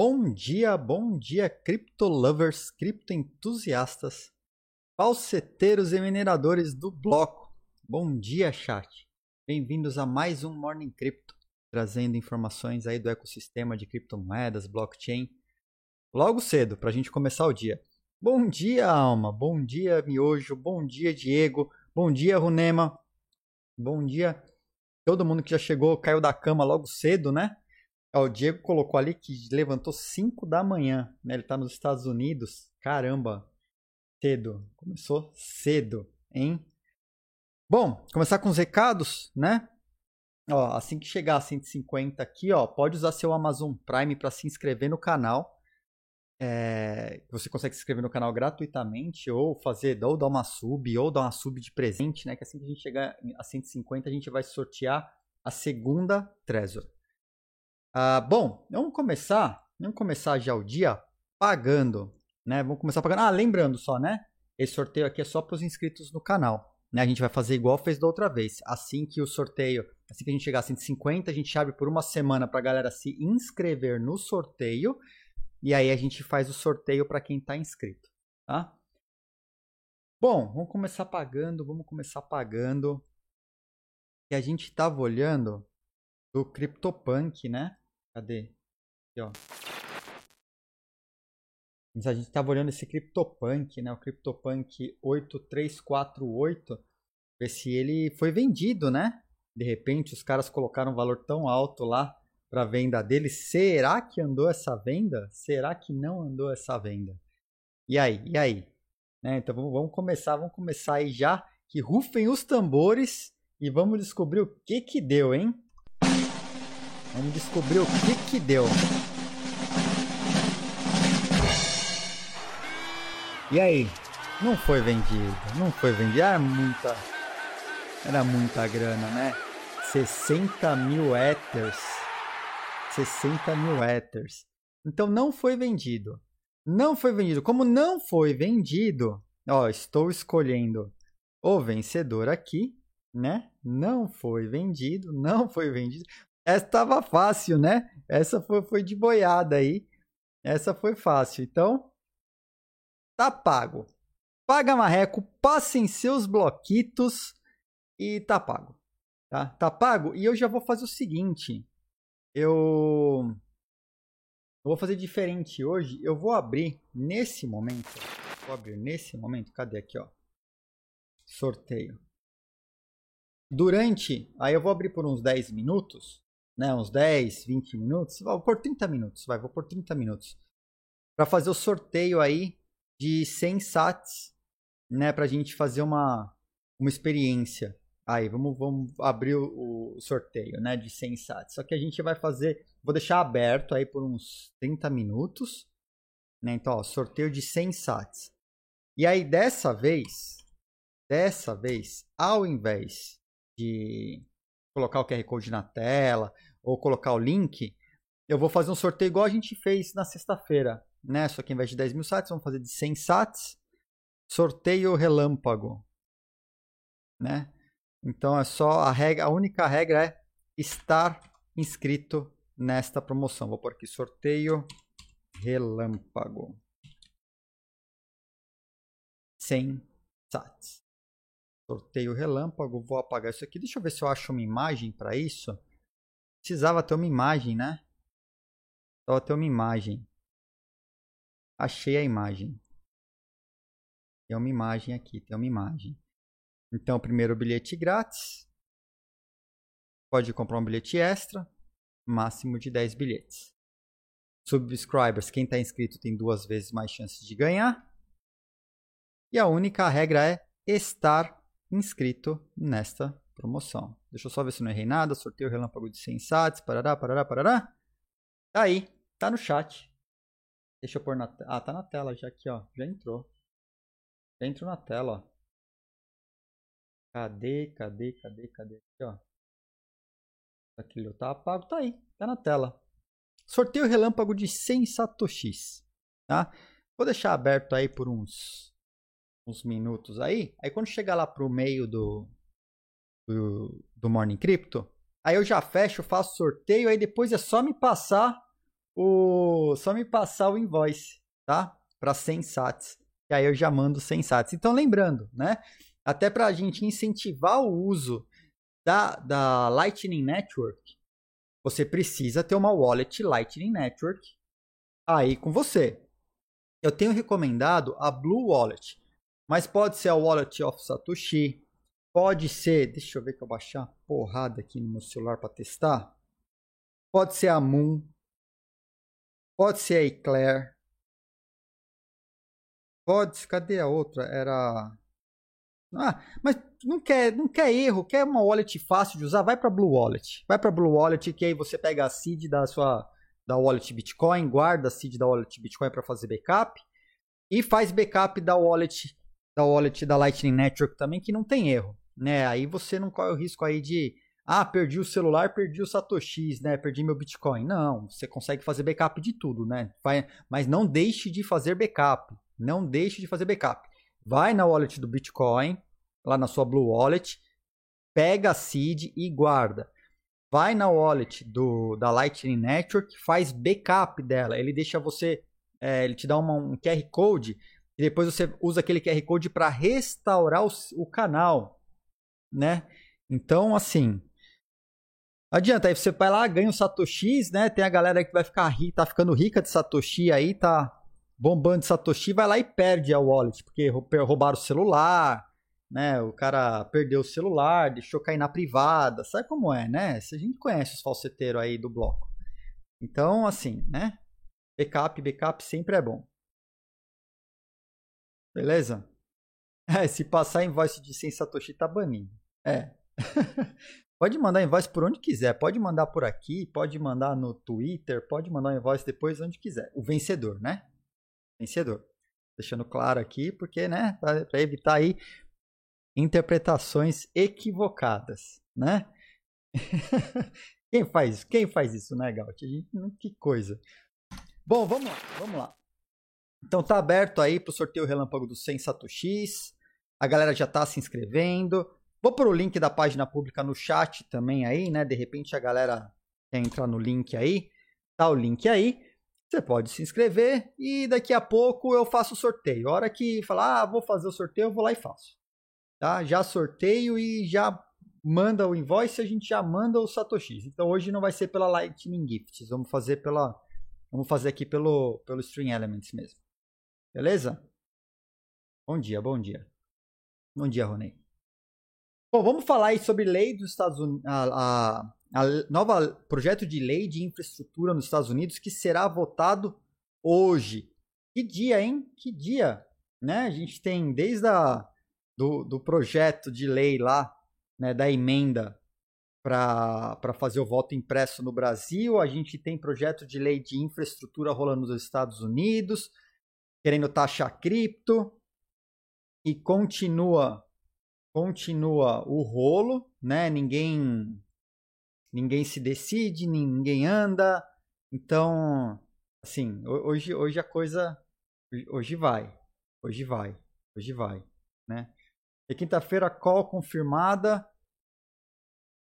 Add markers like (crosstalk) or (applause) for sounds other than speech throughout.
Bom dia, bom dia, cripto lovers, cripto entusiastas, falseteiros e mineradores do bloco. Bom dia, chat. Bem-vindos a mais um Morning Crypto, trazendo informações aí do ecossistema de criptomoedas, blockchain, logo cedo para a gente começar o dia. Bom dia, Alma. Bom dia, Miojo. Bom dia, Diego. Bom dia, Runema. Bom dia, todo mundo que já chegou, caiu da cama logo cedo, né? Ó, o Diego colocou ali que levantou 5 da manhã, né? Ele tá nos Estados Unidos. Caramba, cedo. Começou cedo, hein? Bom, começar com os recados, né? Ó, assim que chegar a 150 aqui, ó, pode usar seu Amazon Prime para se inscrever no canal. É, você consegue se inscrever no canal gratuitamente ou fazer ou dar uma sub ou dar uma sub de presente, né? Que assim que a gente chegar a 150 a gente vai sortear a segunda Trezor. Ah, bom, vamos começar, vamos começar já o dia pagando, né? Vamos começar pagando. Ah, lembrando só, né? Esse sorteio aqui é só para os inscritos no canal. Né? A gente vai fazer igual fez da outra vez. Assim que o sorteio, assim que a gente chegar a 150, a gente abre por uma semana para a galera se inscrever no sorteio. E aí a gente faz o sorteio para quem está inscrito, tá? Bom, vamos começar pagando, vamos começar pagando. E a gente estava olhando do CryptoPunk, né? Cadê? Aqui, ó. A gente estava olhando esse CryptoPunk, né? O CryptoPunk 8348. Ver se ele foi vendido, né? De repente os caras colocaram um valor tão alto lá para venda dele. Será que andou essa venda? Será que não andou essa venda? E aí? E aí? Né? Então vamos começar, vamos começar aí já. Que rufem os tambores e vamos descobrir o que que deu, hein? Vamos descobrir o que que deu. E aí? Não foi vendido, não foi vendido. Era muita, era muita grana, né? 60 mil Ethers. 60 mil Ethers. Então não foi vendido. Não foi vendido. Como não foi vendido, ó, estou escolhendo o vencedor aqui, né? Não foi vendido, não foi vendido. Essa estava fácil, né? Essa foi, foi de boiada aí. Essa foi fácil. Então, tá pago. Paga marreco, passem seus bloquitos e tá pago. Tá? Tá pago? E eu já vou fazer o seguinte. Eu, eu vou fazer diferente hoje. Eu vou abrir nesse momento. Vou abrir nesse momento. Cadê aqui, ó? Sorteio. Durante, aí eu vou abrir por uns 10 minutos né, uns 10, 20 minutos, vou por 30 minutos, vai, vou por 30 minutos, para fazer o sorteio aí de 100 sats, né, para a gente fazer uma, uma experiência. Aí, vamos, vamos abrir o, o, sorteio, né, de 100 sats. Só que a gente vai fazer, vou deixar aberto aí por uns 30 minutos, né, então, ó, sorteio de 100 sats. E aí, dessa vez, dessa vez, ao invés de colocar o QR Code na tela, ou colocar o link, eu vou fazer um sorteio igual a gente fez na sexta-feira, né? Só que ao invés de 10 mil sats, vamos fazer de 100 sats. Sorteio relâmpago, né? Então é só a regra, a única regra é estar inscrito nesta promoção. Vou por aqui sorteio relâmpago. 100 sats. Sorteio relâmpago, vou apagar isso aqui. Deixa eu ver se eu acho uma imagem para isso. Precisava ter uma imagem, né? Precisava ter uma imagem. Achei a imagem. Tem uma imagem aqui, tem uma imagem. Então, primeiro bilhete grátis. Pode comprar um bilhete extra, máximo de 10 bilhetes. Subscribers, quem está inscrito tem duas vezes mais chances de ganhar. E a única regra é estar inscrito nesta promoção. Deixa eu só ver se não errei nada. Sorteio relâmpago de 100 sats, parará, parará, parará. Tá aí, tá no chat. Deixa eu pôr na. Ah, tá na tela já aqui, ó. Já entrou. Já entrou na tela, ó. Cadê, cadê, cadê, cadê? Aqui, ó. Aquilo tá apago, tá aí, tá na tela. Sorteio relâmpago de 100 satoshis, tá? Vou deixar aberto aí por uns uns minutos aí. Aí quando chegar lá pro meio do do, do Morning Crypto. Aí eu já fecho, faço sorteio, aí depois é só me passar o, só me passar o invoice, tá? Para 100 sats. E aí eu já mando 100 sats. Então, lembrando, né? Até para a gente incentivar o uso da, da Lightning Network, você precisa ter uma wallet Lightning Network aí com você. Eu tenho recomendado a Blue Wallet, mas pode ser a Wallet of Satoshi, pode ser, deixa eu ver que eu baixar uma porrada aqui no meu celular para testar. Pode ser a Moon, pode ser a Eclair, pode, cadê a outra? Era ah, mas não quer, não quer erro, quer uma wallet fácil de usar, vai para Blue Wallet. Vai para Blue Wallet que aí você pega a seed da sua da wallet Bitcoin, guarda a seed da wallet Bitcoin para fazer backup e faz backup da wallet da wallet da Lightning Network também que não tem erro, né? Aí você não corre o risco aí de ah, perdi o celular, perdi o satoshis, né? Perdi meu Bitcoin. Não, você consegue fazer backup de tudo, né? Vai, mas não deixe de fazer backup. Não deixe de fazer backup vai na wallet do Bitcoin, lá na sua Blue Wallet, pega a seed e guarda. Vai na wallet do, da Lightning Network, faz backup dela. Ele deixa você, é, ele te dá uma, um QR Code e depois você usa aquele QR Code para restaurar o, o canal, né? Então, assim, adianta, aí você vai lá, ganha o Satoshis, né? Tem a galera que vai ficar tá ficando rica de Satoshi aí, tá bombando de Satoshi, vai lá e perde a wallet, porque roubaram o celular, né? O cara perdeu o celular, deixou cair na privada, sabe como é, né? Se a gente conhece os falseteiros aí do bloco. Então, assim, né? Backup, backup sempre é bom. Beleza? (laughs) É, se passar invoice de 100 Satoshi, tá banido. É. (laughs) pode mandar invoice por onde quiser. Pode mandar por aqui, pode mandar no Twitter, pode mandar invoice depois onde quiser. O vencedor, né? vencedor. Deixando claro aqui, porque, né, para evitar aí interpretações equivocadas, né? (laughs) quem faz, quem faz isso, né, Gaut? Que coisa. Bom, vamos lá, vamos lá. Então tá aberto aí para o sorteio relâmpago do 100 Satoshis. A galera já está se inscrevendo. Vou pôr o link da página pública no chat também aí, né? De repente a galera quer entrar no link aí. Tá o link aí. Você pode se inscrever e daqui a pouco eu faço o sorteio. A hora que falar, ah, vou fazer o sorteio, eu vou lá e faço. Tá? Já sorteio e já manda o invoice, a gente já manda o Satoshi. Então hoje não vai ser pela Lightning Gifts, vamos fazer pela vamos fazer aqui pelo pelo String Elements mesmo. Beleza? Bom dia, bom dia. Bom dia, Ronei. Bom, vamos falar aí sobre lei dos Estados Unidos, a, a a nova projeto de lei de infraestrutura nos Estados Unidos que será votado hoje. Que dia, hein? Que dia, né? A gente tem desde a, do, do projeto de lei lá, né, da emenda para fazer o voto impresso no Brasil, a gente tem projeto de lei de infraestrutura rolando nos Estados Unidos, querendo taxar cripto e continua continua o rolo, né? Ninguém ninguém se decide, ninguém anda. Então, assim, hoje, hoje a coisa. Hoje vai. Hoje vai. Hoje vai. Né? E quinta-feira, call confirmada.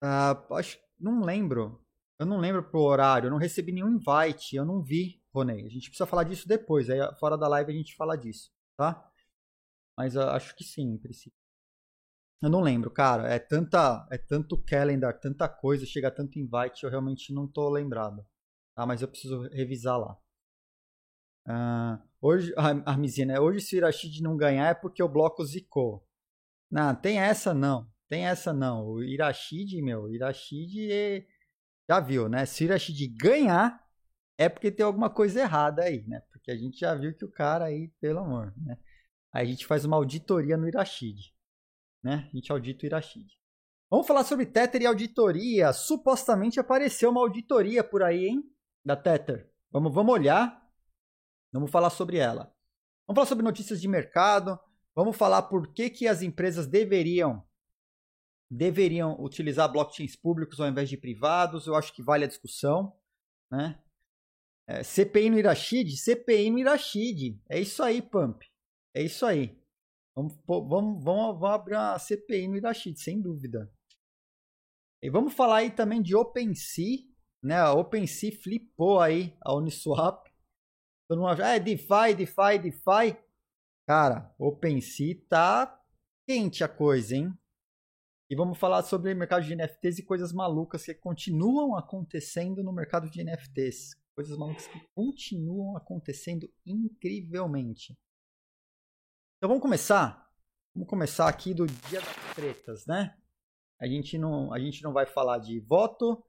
Uh, acho, não lembro. Eu não lembro pro horário. Eu não recebi nenhum invite. Eu não vi, Ronei. A gente precisa falar disso depois. Aí fora da live a gente fala disso, tá? Mas uh, acho que sim, em princípio. Eu não lembro, cara. É tanta, é tanto calendar, tanta coisa, chega tanto invite, eu realmente não tô lembrado. Tá? Mas eu preciso revisar lá. Uh, hoje, a Armizinha, né? Hoje se o Irashid não ganhar é porque o bloco zicou. Não, tem essa não. Tem essa não. O Irashid, meu, o Irashid é... já viu, né? Se o Irashid ganhar, é porque tem alguma coisa errada aí, né? Porque a gente já viu que o cara aí, pelo amor, né? Aí a gente faz uma auditoria no Irashid né? A gente audita o Irashid. Vamos falar sobre Tether e auditoria. Supostamente apareceu uma auditoria por aí, hein? Da Tether. Vamos, vamos olhar. Vamos falar sobre ela. Vamos falar sobre notícias de mercado. Vamos falar por que, que as empresas deveriam deveriam utilizar blockchains públicos ao invés de privados. Eu acho que vale a discussão. Né? É, CPI no Irashid? CPI no Irashid. É isso aí, Pump. É isso aí. Vamos, vamos, vamos, abrir uma CPI no Irashid, sem dúvida. E vamos falar aí também de OpenSea, né? A OpenSea flipou aí a Uniswap, Todo mundo acha, ah, é DeFi, DeFi, DeFi. Cara, OpenSea tá quente a coisa, hein? E vamos falar sobre o mercado de NFTs e coisas malucas que continuam acontecendo no mercado de NFTs. Coisas malucas que continuam acontecendo incrivelmente. Então vamos começar? Vamos começar aqui do dia das tretas, né? A gente não, a gente não vai falar de voto.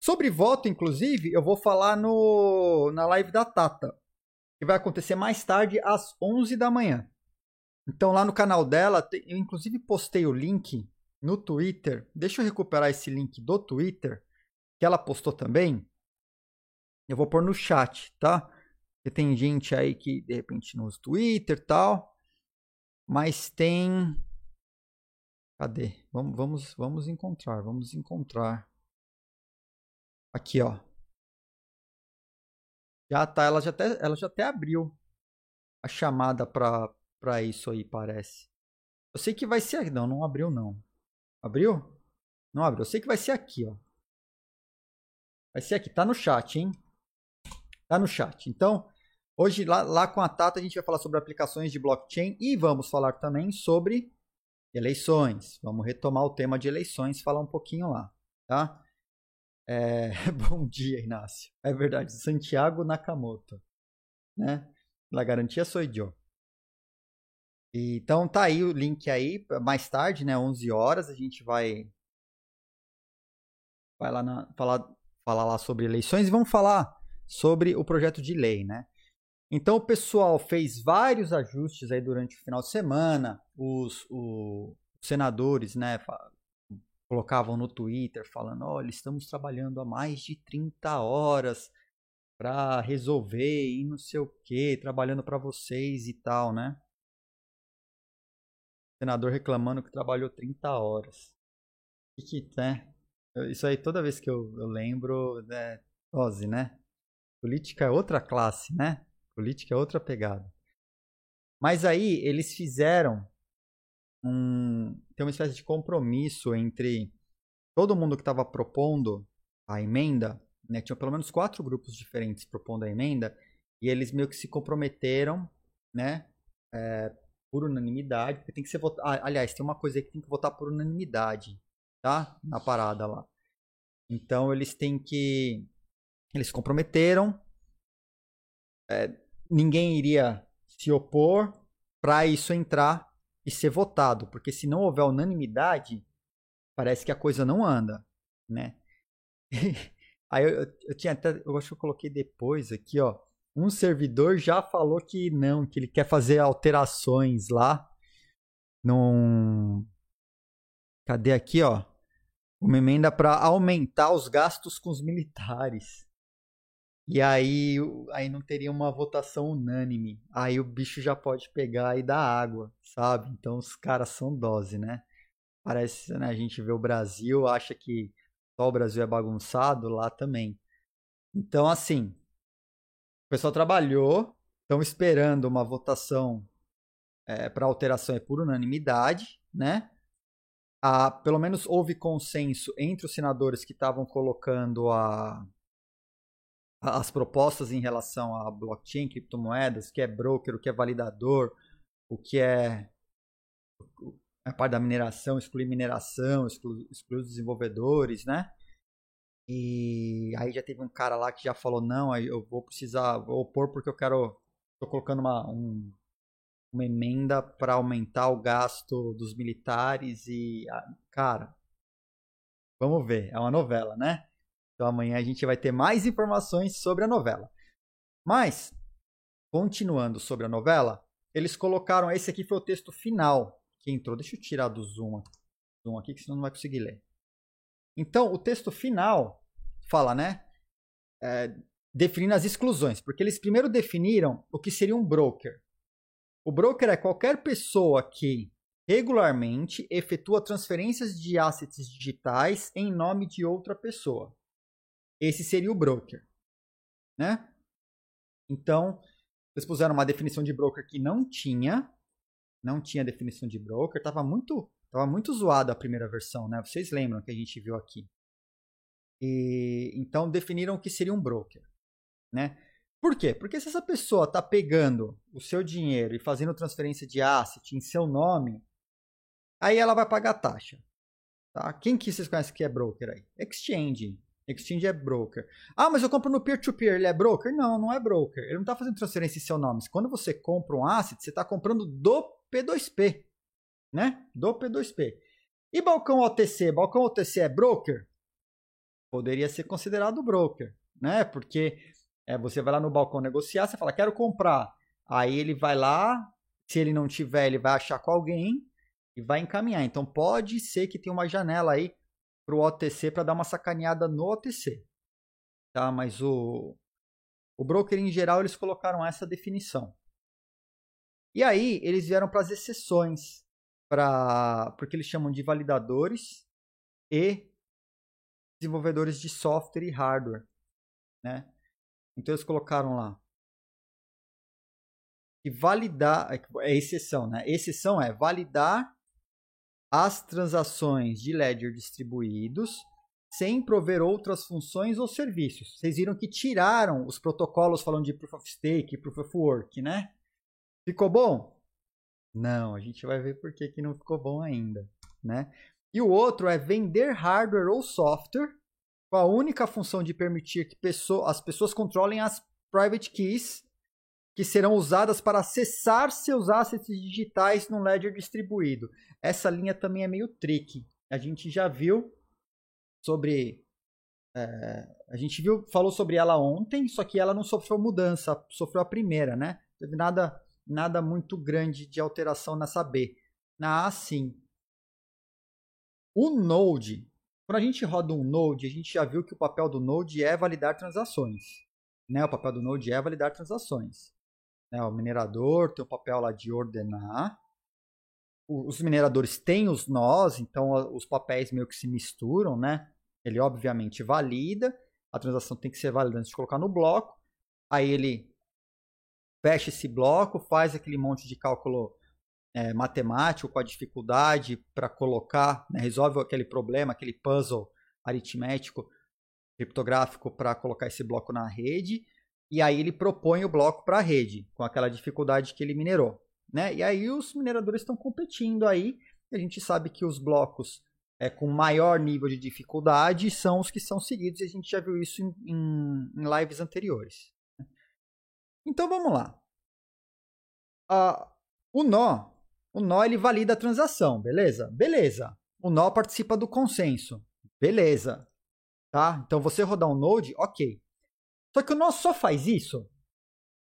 Sobre voto, inclusive, eu vou falar no, na live da Tata, que vai acontecer mais tarde às 11 da manhã. Então lá no canal dela, eu inclusive postei o link no Twitter. Deixa eu recuperar esse link do Twitter, que ela postou também. Eu vou pôr no chat, tá? Porque tem gente aí que de repente não usa Twitter tal. Mas tem. Cadê? Vamos, vamos, vamos encontrar. Vamos encontrar. Aqui, ó. Já tá, ela já até, ela já até abriu a chamada para para isso aí, parece. Eu sei que vai ser, não, não abriu não. Abriu? Não abriu. Eu sei que vai ser aqui, ó. Vai ser aqui. Tá no chat, hein? Tá no chat. Então, hoje lá, lá com a Tata a gente vai falar sobre aplicações de blockchain e vamos falar também sobre eleições. Vamos retomar o tema de eleições, falar um pouquinho lá, tá? É... (laughs) Bom dia, Inácio. É verdade, Santiago Nakamoto, né? La garantia sou eu. Então tá aí o link aí, mais tarde, né, 11 horas, a gente vai vai lá na, falar falar lá sobre eleições e vamos falar sobre o projeto de lei, né? Então o pessoal fez vários ajustes aí durante o final de semana, os, os senadores, né, colocavam no Twitter falando, olha, estamos trabalhando há mais de 30 horas para resolver e não sei o que, trabalhando para vocês e tal, né? senador reclamando que trabalhou 30 horas. E que, né? Isso aí, toda vez que eu, eu lembro, né? Dose, né? Política é outra classe, né? Política é outra pegada. Mas aí eles fizeram um. Tem uma espécie de compromisso entre todo mundo que estava propondo a emenda, né? Tinha pelo menos quatro grupos diferentes propondo a emenda, e eles meio que se comprometeram, né? É, por unanimidade, porque tem que ser votado. Ah, aliás, tem uma coisa aí que tem que votar por unanimidade, tá? Na parada lá. Então eles têm que. Eles se comprometeram. É, ninguém iria se opor para isso entrar e ser votado, porque se não houver unanimidade, parece que a coisa não anda, né? (laughs) Aí eu, eu, tinha até, eu acho que eu coloquei depois aqui, ó um servidor já falou que não, que ele quer fazer alterações lá. Num. Cadê aqui, ó? Uma emenda para aumentar os gastos com os militares. E aí, aí não teria uma votação unânime. Aí o bicho já pode pegar e dar água, sabe? Então os caras são dose, né? Parece, né? A gente vê o Brasil, acha que só o Brasil é bagunçado, lá também. Então, assim, o pessoal trabalhou, estão esperando uma votação é, para alteração é por unanimidade, né? Ah, pelo menos houve consenso entre os senadores que estavam colocando a, as propostas em relação a blockchain, criptomoedas, o que é broker, o que é validador, o que é a parte da mineração, excluir mineração, excluir, excluir os desenvolvedores, né? E aí já teve um cara lá que já falou, não, aí eu vou precisar, vou opor porque eu quero, tô colocando uma, um, uma emenda para aumentar o gasto dos militares e, cara, vamos ver, é uma novela, né? Então amanhã a gente vai ter mais informações sobre a novela. Mas, continuando sobre a novela, eles colocaram, esse aqui foi o texto final que entrou, deixa eu tirar do zoom, zoom aqui que senão não vai conseguir ler. Então, o texto final fala, né? É, definindo as exclusões, porque eles primeiro definiram o que seria um broker. O broker é qualquer pessoa que regularmente efetua transferências de assets digitais em nome de outra pessoa. Esse seria o broker, né? Então, eles puseram uma definição de broker que não tinha, não tinha definição de broker, estava muito, tava muito zoado a primeira versão, né? Vocês lembram que a gente viu aqui? E, então definiram o que seria um broker. Né? Por quê? Porque se essa pessoa está pegando o seu dinheiro e fazendo transferência de asset em seu nome, aí ela vai pagar taxa. Tá? Quem que vocês conhecem que é broker aí? Exchange. Exchange é broker. Ah, mas eu compro no peer-to-peer, -peer, ele é broker? Não, não é broker. Ele não está fazendo transferência em seu nome. Quando você compra um asset, você está comprando do P2P, né? Do P2P. E balcão OTC? Balcão OTC é broker? Poderia ser considerado broker, né? Porque é, você vai lá no balcão negociar, você fala, quero comprar. Aí ele vai lá, se ele não tiver, ele vai achar com alguém e vai encaminhar. Então pode ser que tenha uma janela aí para o OTC para dar uma sacaneada no OTC. Tá? Mas o, o broker em geral eles colocaram essa definição. E aí eles vieram para as exceções, para porque eles chamam de validadores e desenvolvedores de software e hardware, né? Então eles colocaram lá que validar é exceção, né? Exceção é validar as transações de ledger distribuídos sem prover outras funções ou serviços. Vocês viram que tiraram os protocolos falando de proof of stake, proof of work, né? Ficou bom? Não, a gente vai ver por que, que não ficou bom ainda, né? E o outro é vender hardware ou software com a única função de permitir que pessoa, as pessoas controlem as private keys que serão usadas para acessar seus assets digitais no ledger distribuído. Essa linha também é meio tricky. A gente já viu sobre é, a gente viu, falou sobre ela ontem, só que ela não sofreu mudança, sofreu a primeira, né? Teve nada nada muito grande de alteração nessa B. Na A, sim. O Node, quando a gente roda um Node, a gente já viu que o papel do Node é validar transações. Né? O papel do Node é validar transações. Né? O minerador tem o papel lá de ordenar. Os mineradores têm os nós, então os papéis meio que se misturam, né? Ele obviamente valida, a transação tem que ser válida antes de colocar no bloco. Aí ele fecha esse bloco, faz aquele monte de cálculo é, matemático com a dificuldade para colocar, né, resolve aquele problema, aquele puzzle aritmético, criptográfico para colocar esse bloco na rede, e aí ele propõe o bloco para a rede, com aquela dificuldade que ele minerou. Né? E aí os mineradores estão competindo aí, a gente sabe que os blocos é, com maior nível de dificuldade são os que são seguidos, e a gente já viu isso em, em, em lives anteriores. Então vamos lá. Uh, o nó, o nó ele valida a transação, beleza? Beleza. O nó participa do consenso, beleza. Tá? Então você rodar um node, ok. Só que o nó só faz isso?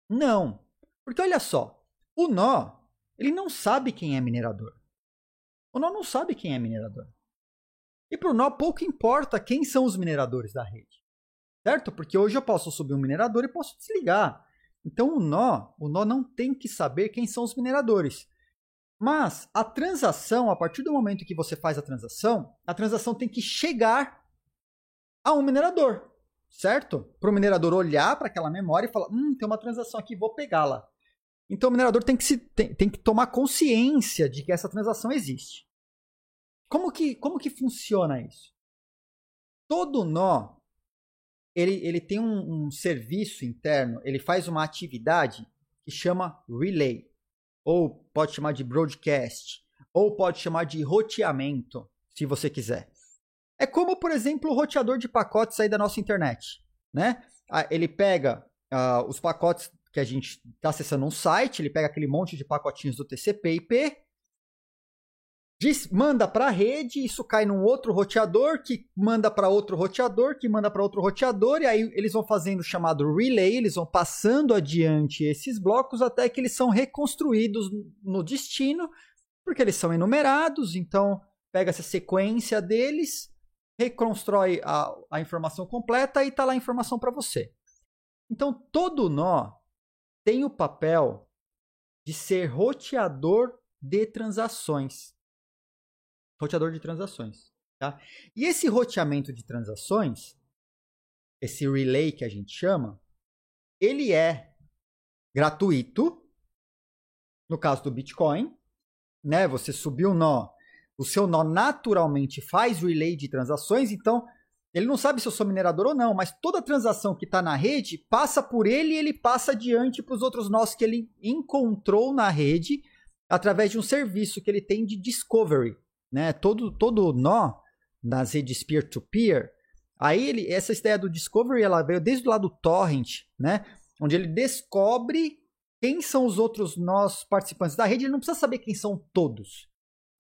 Não. Porque olha só, o nó, ele não sabe quem é minerador. O nó não sabe quem é minerador. E para o nó pouco importa quem são os mineradores da rede. Certo? Porque hoje eu posso subir um minerador e posso desligar. Então o nó, o nó não tem que saber quem são os mineradores. Mas a transação, a partir do momento que você faz a transação, a transação tem que chegar a um minerador, certo? Para o minerador olhar para aquela memória e falar: hum, tem uma transação aqui, vou pegá-la. Então o minerador tem que, se, tem, tem que tomar consciência de que essa transação existe. Como que, como que funciona isso? Todo nó ele, ele tem um, um serviço interno, ele faz uma atividade que chama relay, ou pode chamar de broadcast, ou pode chamar de roteamento, se você quiser. É como, por exemplo, o roteador de pacotes aí da nossa internet. Né? Ele pega uh, os pacotes que a gente está acessando um site, ele pega aquele monte de pacotinhos do TCP/IP manda para a rede, isso cai num outro roteador, que manda para outro roteador, que manda para outro roteador, e aí eles vão fazendo o chamado relay, eles vão passando adiante esses blocos até que eles são reconstruídos no destino, porque eles são enumerados, então pega essa sequência deles, reconstrói a, a informação completa e está lá a informação para você. Então todo nó tem o papel de ser roteador de transações roteador de transações. Tá? E esse roteamento de transações, esse relay que a gente chama, ele é gratuito, no caso do Bitcoin, né? Você subiu o nó, o seu nó naturalmente faz relay de transações, então Ele não sabe se eu sou minerador ou não, mas toda transação que está na rede passa por ele e ele passa adiante para os outros nós que ele encontrou na rede através de um serviço que ele tem de discovery. Né? Todo, todo nó nas redes peer-to-peer, aí ele, essa ideia do discovery ela veio desde o lado do torrent, né? onde ele descobre quem são os outros nós participantes da rede, ele não precisa saber quem são todos.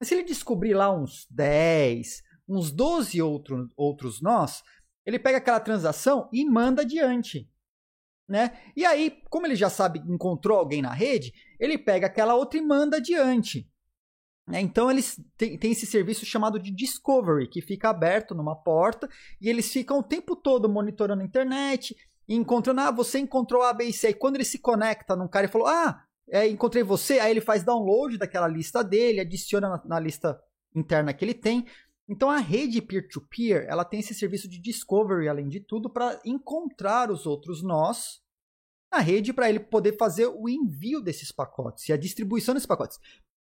Mas se ele descobrir lá uns 10, uns 12 outro, outros nós, ele pega aquela transação e manda adiante. Né? E aí, como ele já sabe, encontrou alguém na rede, ele pega aquela outra e manda adiante. Né? Então, eles têm, têm esse serviço chamado de Discovery, que fica aberto numa porta e eles ficam o tempo todo monitorando a internet encontrando, ah, você encontrou A, B e C. E quando ele se conecta num cara e falou, ah, é, encontrei você, aí ele faz download daquela lista dele, adiciona na, na lista interna que ele tem. Então a rede peer-to-peer, -peer, ela tem esse serviço de discovery, além de tudo, para encontrar os outros nós na rede para ele poder fazer o envio desses pacotes e a distribuição desses pacotes.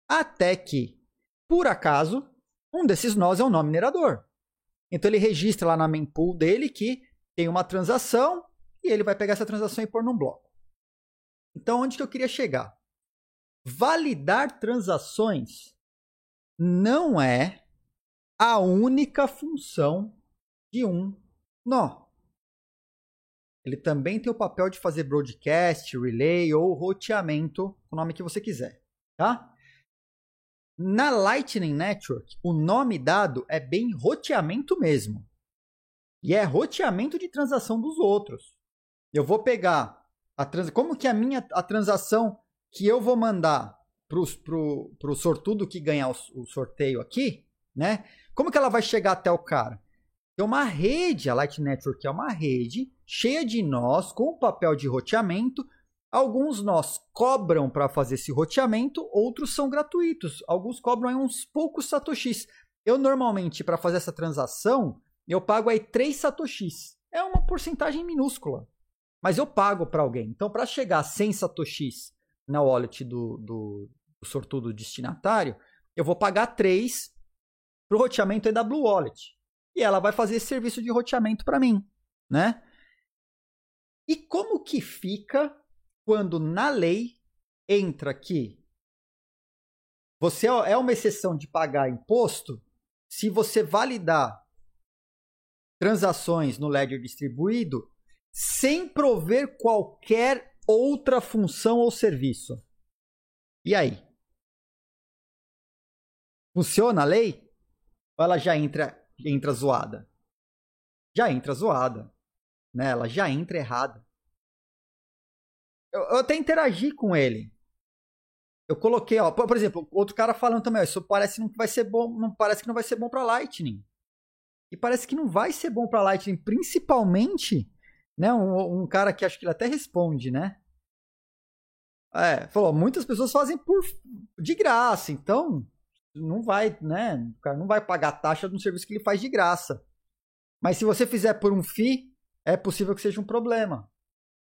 Até que, por acaso, um desses nós é um nó minerador. Então ele registra lá na mempool dele que tem uma transação e ele vai pegar essa transação e pôr num bloco. Então onde que eu queria chegar? Validar transações não é a única função de um nó. Ele também tem o papel de fazer broadcast, relay ou roteamento, o nome que você quiser, tá? Na Lightning Network, o nome dado é bem roteamento mesmo. E é roteamento de transação dos outros. Eu vou pegar a trans... como que a minha a transação que eu vou mandar pro, pro, pro sortudo que ganhar o, o sorteio aqui, né? Como que ela vai chegar até o cara? Tem uma rede, a Light Network é uma rede cheia de nós com papel de roteamento. Alguns nós cobram para fazer esse roteamento, outros são gratuitos. Alguns cobram aí uns poucos satoshis. Eu normalmente para fazer essa transação, eu pago aí 3 satoshis. É uma porcentagem minúscula, mas eu pago para alguém. Então para chegar 100 satoshis na wallet do, do, do sortudo destinatário, eu vou pagar 3 para o roteamento da Blue Wallet. E ela vai fazer esse serviço de roteamento para mim, né? E como que fica quando na lei entra que você é uma exceção de pagar imposto se você validar transações no ledger distribuído sem prover qualquer outra função ou serviço. E aí? Funciona a lei? Ou ela já entra, entra zoada? Já entra zoada. Né? Ela já entra errada. Eu, eu até interagi com ele. Eu coloquei, ó, por, exemplo, outro cara falando também, ó, isso parece não vai ser bom, não parece que não vai ser bom para Lightning. E parece que não vai ser bom para Lightning, principalmente, né, um, um, cara que acho que ele até responde, né? É, falou, muitas pessoas fazem por de graça, então não vai, né? O cara não vai pagar taxa de um serviço que ele faz de graça. Mas se você fizer por um FII, é possível que seja um problema.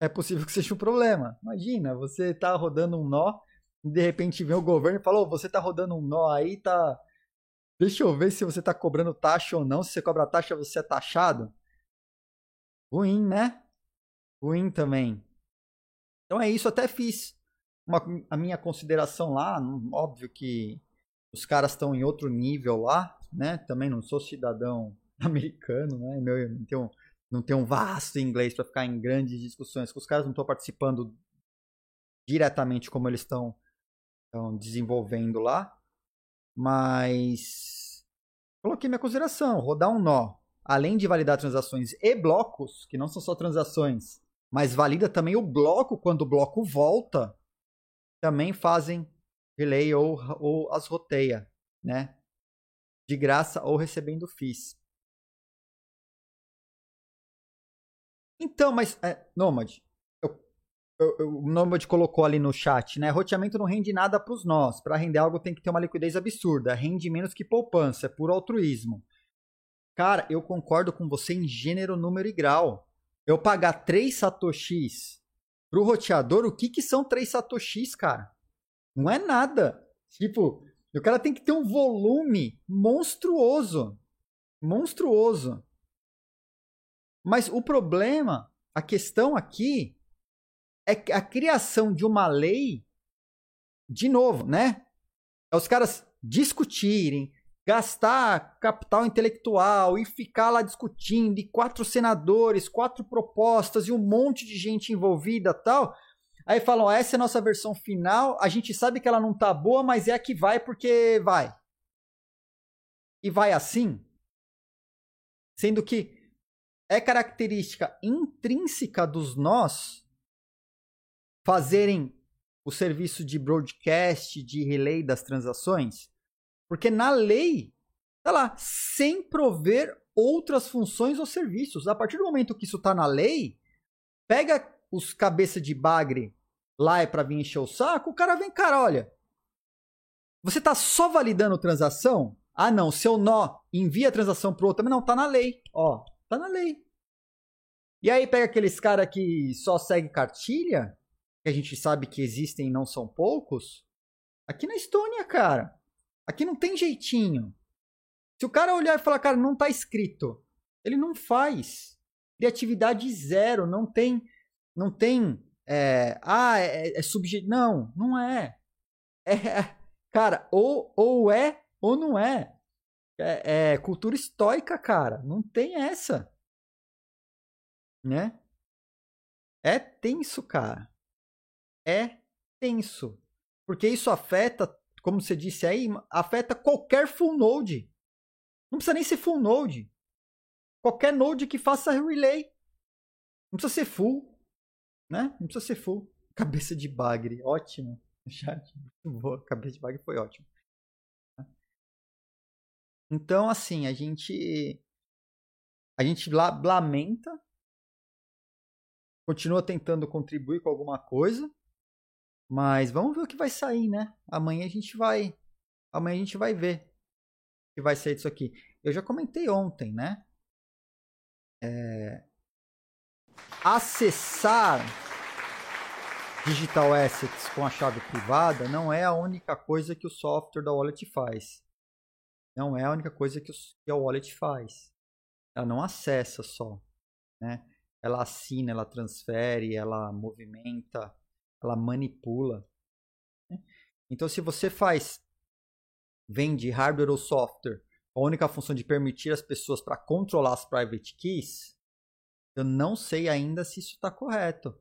É possível que (laughs) seja um problema. Imagina, você está rodando um nó e de repente vem o governo e falou: oh, você está rodando um nó aí, tá. Deixa eu ver se você está cobrando taxa ou não. Se você cobra taxa, você é taxado. Ruim, né? Ruim também. Então é isso, até fiz uma, a minha consideração lá. Óbvio que os caras estão em outro nível lá, né? Também não sou cidadão (laughs) americano, né? Meu, não tenho, não tenho um vasto inglês para ficar em grandes discussões. Os caras não estão participando diretamente como eles estão desenvolvendo lá, mas coloquei minha consideração, rodar um nó, além de validar transações e blocos, que não são só transações, mas valida também o bloco quando o bloco volta, também fazem relay ou, ou as roteia, né? De graça ou recebendo FIIs. Então, mas, é, eu, o Nomad colocou ali no chat, né? Roteamento não rende nada para os nós. Para render algo tem que ter uma liquidez absurda. Rende menos que poupança, é puro altruísmo. Cara, eu concordo com você em gênero, número e grau. Eu pagar 3 satoshis pro roteador, o que que são 3 satoshis, cara? Não é nada. Tipo, o cara tem que ter um volume monstruoso. Monstruoso. Mas o problema, a questão aqui é a criação de uma lei, de novo, né? É os caras discutirem, gastar capital intelectual e ficar lá discutindo, e quatro senadores, quatro propostas e um monte de gente envolvida tal. Aí falam, essa é a nossa versão final, a gente sabe que ela não tá boa, mas é a que vai porque vai. E vai assim, sendo que é característica intrínseca dos nós fazerem o serviço de broadcast, de relay das transações, porque na lei tá lá, sem prover outras funções ou serviços. A partir do momento que isso tá na lei, pega os cabeça de bagre lá é para vir encher o saco, o cara vem, cara, olha, você tá só validando transação? Ah, não, seu nó envia a transação pro outro, mas não, tá na lei, ó, tá na lei. E aí pega aqueles cara que só segue cartilha, que a gente sabe que existem e não são poucos. Aqui na Estônia, cara, aqui não tem jeitinho. Se o cara olhar e falar, cara, não tá escrito, ele não faz. Criatividade zero, não tem, não tem é, ah, é, é, é subjetivo. Não, não é. é. Cara, ou, ou é ou não é. é. É cultura estoica, cara. Não tem essa. Né? É tenso, cara. É tenso. Porque isso afeta, como você disse aí, afeta qualquer full node. Não precisa nem ser full node. Qualquer node que faça relay. Não precisa ser full né? Não precisa ser full. (laughs) Cabeça de bagre, ótimo. Chat, muito boa. Cabeça de bagre foi ótimo. Então, assim, a gente. A gente lamenta. Continua tentando contribuir com alguma coisa. Mas vamos ver o que vai sair, né? Amanhã a gente vai. Amanhã a gente vai ver o que vai sair disso aqui. Eu já comentei ontem, né? É, acessar digital assets com a chave privada não é a única coisa que o software da wallet faz. Não é a única coisa que, a wallet faz. Ela não acessa só, né? Ela assina, ela transfere, ela movimenta, ela manipula. Né? Então, se você faz vende hardware ou software, a única função de permitir as pessoas para controlar as private keys, eu não sei ainda se isso está correto.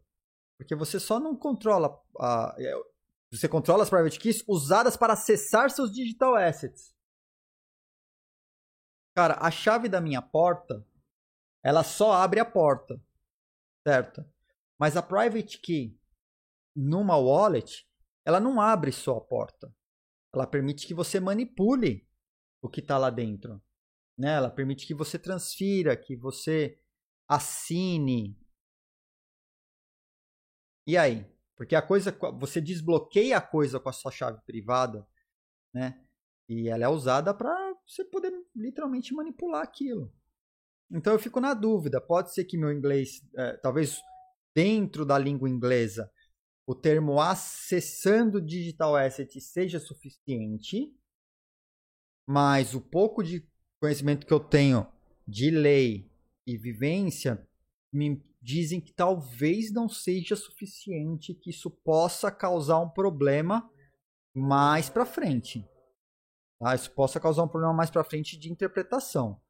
Porque você só não controla. A, é, você controla as private keys usadas para acessar seus digital assets. Cara, a chave da minha porta, ela só abre a porta. Certo? Mas a private key numa wallet, ela não abre só a porta. Ela permite que você manipule o que está lá dentro. Né? Ela permite que você transfira, que você assine. E aí? Porque a coisa, você desbloqueia a coisa com a sua chave privada, né? E ela é usada para você poder literalmente manipular aquilo. Então eu fico na dúvida. Pode ser que meu inglês, é, talvez dentro da língua inglesa, o termo acessando digital asset seja suficiente, mas o pouco de conhecimento que eu tenho de lei e vivência me dizem que talvez não seja suficiente, que isso possa causar um problema mais para frente. Tá? Isso possa causar um problema mais para frente de interpretação.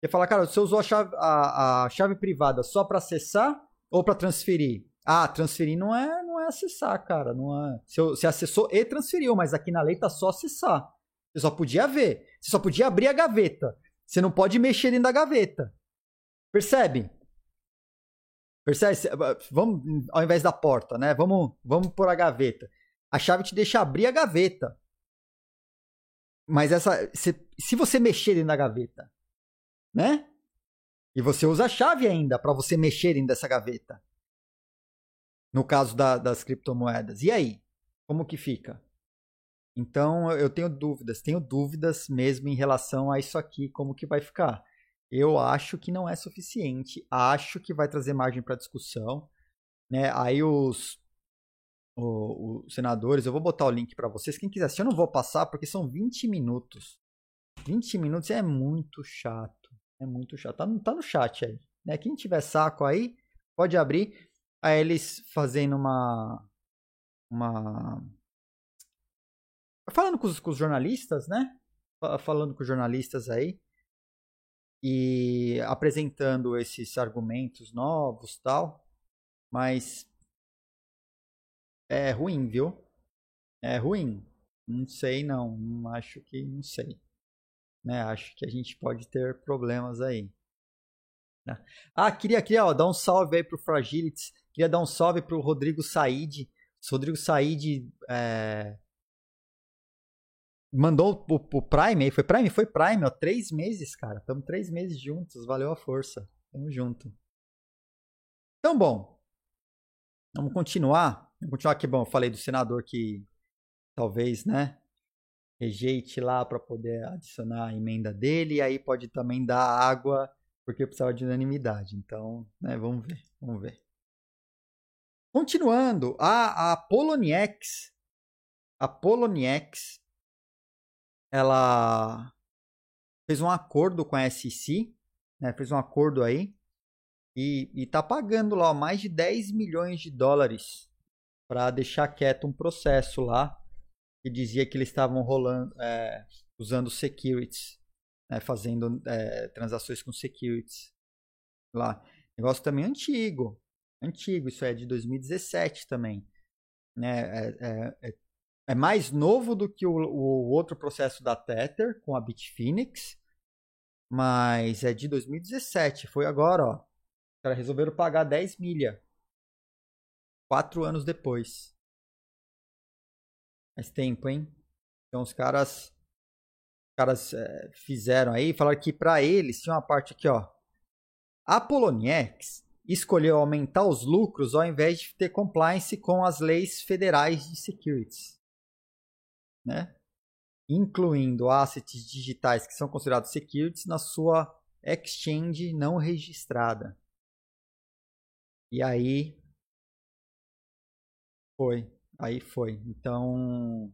Você fala, cara, você usou a chave, a, a chave privada só para acessar ou para transferir? Ah, transferir não é, é acessar, cara. Não é. Você, você acessou e transferiu, mas aqui na lei tá só acessar. Você só podia ver. Você só podia abrir a gaveta. Você não pode mexer dentro da gaveta. Percebe? Percebe? Vamos, ao invés da porta, né? Vamos, vamos por a gaveta. A chave te deixa abrir a gaveta. Mas essa, se, se você mexer dentro da gaveta, né? E você usa a chave ainda para você mexer dentro dessa gaveta. No caso da, das criptomoedas. E aí? Como que fica? Então eu tenho dúvidas, tenho dúvidas mesmo em relação a isso aqui, como que vai ficar. Eu acho que não é suficiente. Acho que vai trazer margem para discussão. Né? Aí os, os senadores, eu vou botar o link para vocês. Quem quiser assistir, eu não vou passar porque são 20 minutos. 20 minutos é muito chato. É muito chato. Tá, tá no chat aí. Né? Quem tiver saco aí, pode abrir. Aí eles fazendo uma. Uma. Falando com os, com os jornalistas, né? Falando com os jornalistas aí. E apresentando esses argumentos novos tal. Mas. É ruim, viu? É ruim. Não sei. Não acho que. Não sei. Né? Acho que a gente pode ter problemas aí. Né? Ah, queria, queria ó, dar um salve aí pro Fragilities. Queria dar um salve pro Rodrigo Said. O Rodrigo Said é... mandou pro Prime aí. Foi Prime? Foi Prime, ó. Três meses, cara. Estamos três meses juntos. Valeu a força. Tamo junto. Então, bom. Vamos continuar. Vamos continuar aqui. Bom, eu falei do senador que talvez, né? Rejeite lá para poder adicionar a emenda dele. E aí pode também dar água porque precisava de unanimidade. Então, né, vamos ver, vamos ver. Continuando, a, a Poloniex, a Poloniex, ela fez um acordo com a SEC, né, fez um acordo aí, e, está pagando lá mais de 10 milhões de dólares para deixar quieto um processo lá que dizia que eles estavam rolando, é, usando securities né, fazendo é, transações com securities lá. Negócio também antigo, antigo, isso é de 2017 também. Né? É, é, é, é mais novo do que o, o, outro processo da Tether com a Bitfinex, mas é de 2017, foi agora, ó. Os caras resolveram pagar 10 milha. Quatro anos depois. Faz tempo, hein? Então os caras caras é, fizeram aí, falaram que para eles tinha uma parte aqui, ó. A Poloniex escolheu aumentar os lucros ao invés de ter compliance com as leis federais de securities, né? Incluindo assets digitais que são considerados securities na sua exchange não registrada. E aí foi, aí foi. Então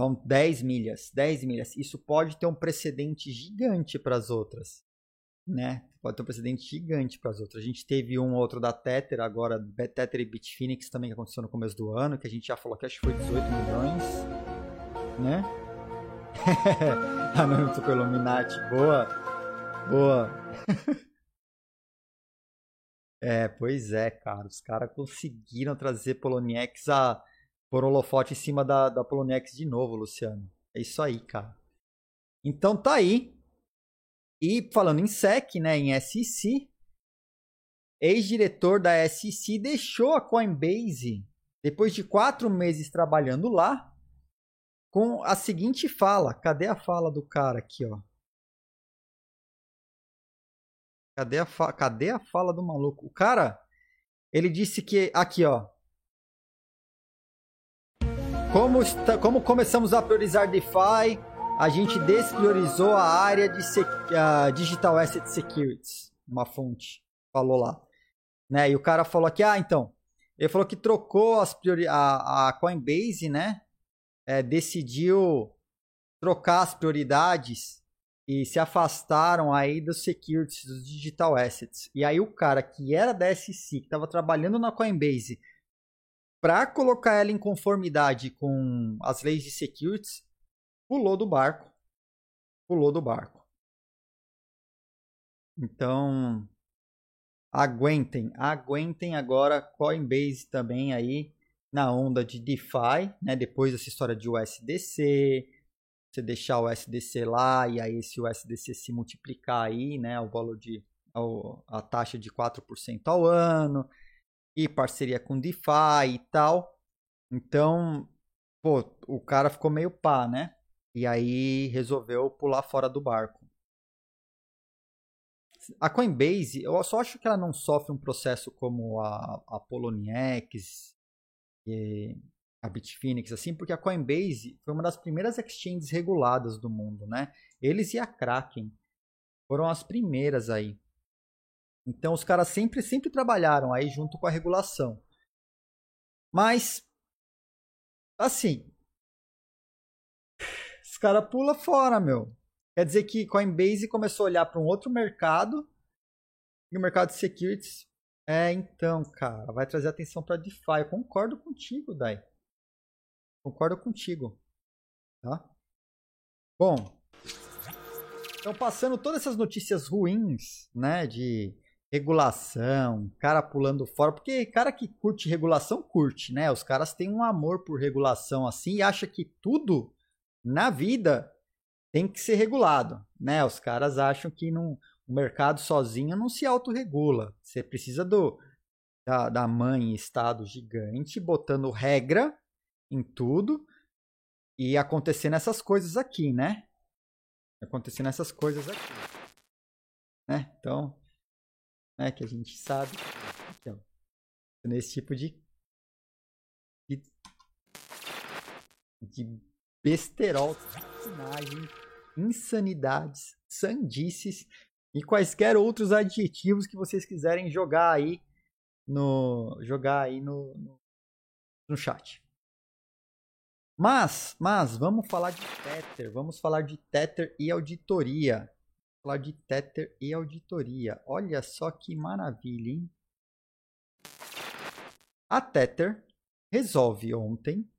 então, 10 milhas, 10 milhas. Isso pode ter um precedente gigante para as outras, né? Pode ter um precedente gigante para as outras. A gente teve um outro da Tether, agora Tether e Bitfinex também que aconteceu no começo do ano, que a gente já falou que acho que foi 18 milhões, né? (laughs) Anônimo com Illuminati, boa, boa. (laughs) é, pois é, cara, os caras conseguiram trazer Poloniex a por holofote em cima da, da Poloniex de novo, Luciano. É isso aí, cara. Então tá aí. E falando em SEC, né, em SEC, ex-diretor da SEC deixou a Coinbase depois de quatro meses trabalhando lá com a seguinte fala. Cadê a fala do cara aqui, ó? Cadê a, fa... Cadê a fala do maluco? O cara, ele disse que aqui, ó. Como, está, como começamos a priorizar DeFi, a gente despriorizou a área de uh, Digital Asset Securities, uma fonte falou lá. Né? E o cara falou aqui, ah, então, ele falou que trocou as priori a, a Coinbase, né? É, decidiu trocar as prioridades e se afastaram aí dos securities, dos digital assets. E aí o cara que era da SEC, que estava trabalhando na Coinbase, para colocar ela em conformidade com as leis de securities, pulou do barco. Pulou do barco. Então, aguentem, aguentem agora Coinbase também aí na onda de DeFi, né? Depois dessa história de USDC, você deixar o USDC lá e aí esse USDC se multiplicar aí, né? O valor de a taxa de 4% ao ano e parceria com DeFi e tal. Então, pô, o cara ficou meio pá, né? E aí resolveu pular fora do barco. A Coinbase, eu só acho que ela não sofre um processo como a, a Poloniex e a Bitfinex, assim, porque a Coinbase foi uma das primeiras exchanges reguladas do mundo, né? Eles e a Kraken foram as primeiras aí. Então os caras sempre, sempre trabalharam aí junto com a regulação. Mas, assim, os caras pula fora, meu. Quer dizer que Coinbase começou a olhar para um outro mercado E o mercado de securities, é, então, cara, vai trazer atenção para DeFi. Eu concordo contigo, Dai. Concordo contigo. Tá? Bom, então passando todas essas notícias ruins, né, de regulação, cara pulando fora, porque cara que curte regulação curte, né? Os caras têm um amor por regulação assim e acha que tudo na vida tem que ser regulado, né? Os caras acham que não, o mercado sozinho não se autorregula. Você precisa do da, da mãe estado gigante botando regra em tudo e acontecendo essas coisas aqui, né? Acontecendo essas coisas aqui. Né? Então, né, que a gente sabe. Então, nesse tipo de, de, de besterol, sacanagem, insanidades, sandices e quaisquer outros adjetivos que vocês quiserem jogar aí no jogar aí no, no, no chat. Mas, mas vamos falar de Tether, vamos falar de Tether e auditoria. De Tether e auditoria. Olha só que maravilha, hein? A Tether resolve ontem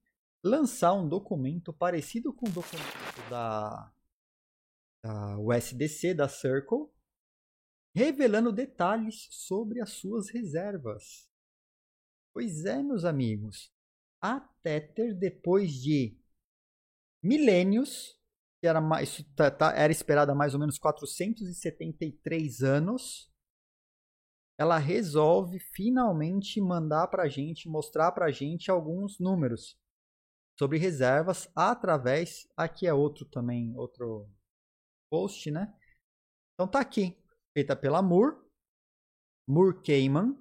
lançar um documento parecido com o documento da, da USDC, da Circle, revelando detalhes sobre as suas reservas. Pois é, meus amigos, a Tether, depois de milênios, era, mais, tá, tá, era esperada há mais ou menos 473 anos, ela resolve finalmente mandar para a gente, mostrar para a gente alguns números sobre reservas através, aqui é outro também, outro post, né? Então tá aqui, feita pela Moore, Moore Cayman,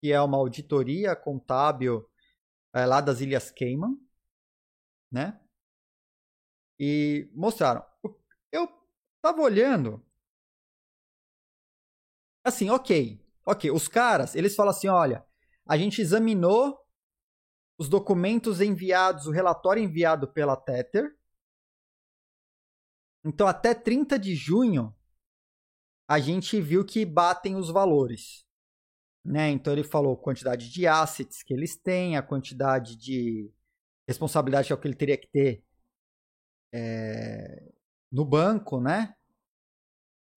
que é uma auditoria contábil é, lá das Ilhas Cayman, né? E mostraram. Eu tava olhando, assim, ok, ok, os caras, eles falam assim, olha, a gente examinou os documentos enviados, o relatório enviado pela Tether. Então, até 30 de junho, a gente viu que batem os valores. Né? Então, ele falou a quantidade de assets que eles têm, a quantidade de responsabilidade que é ele teria que ter é, no banco, né?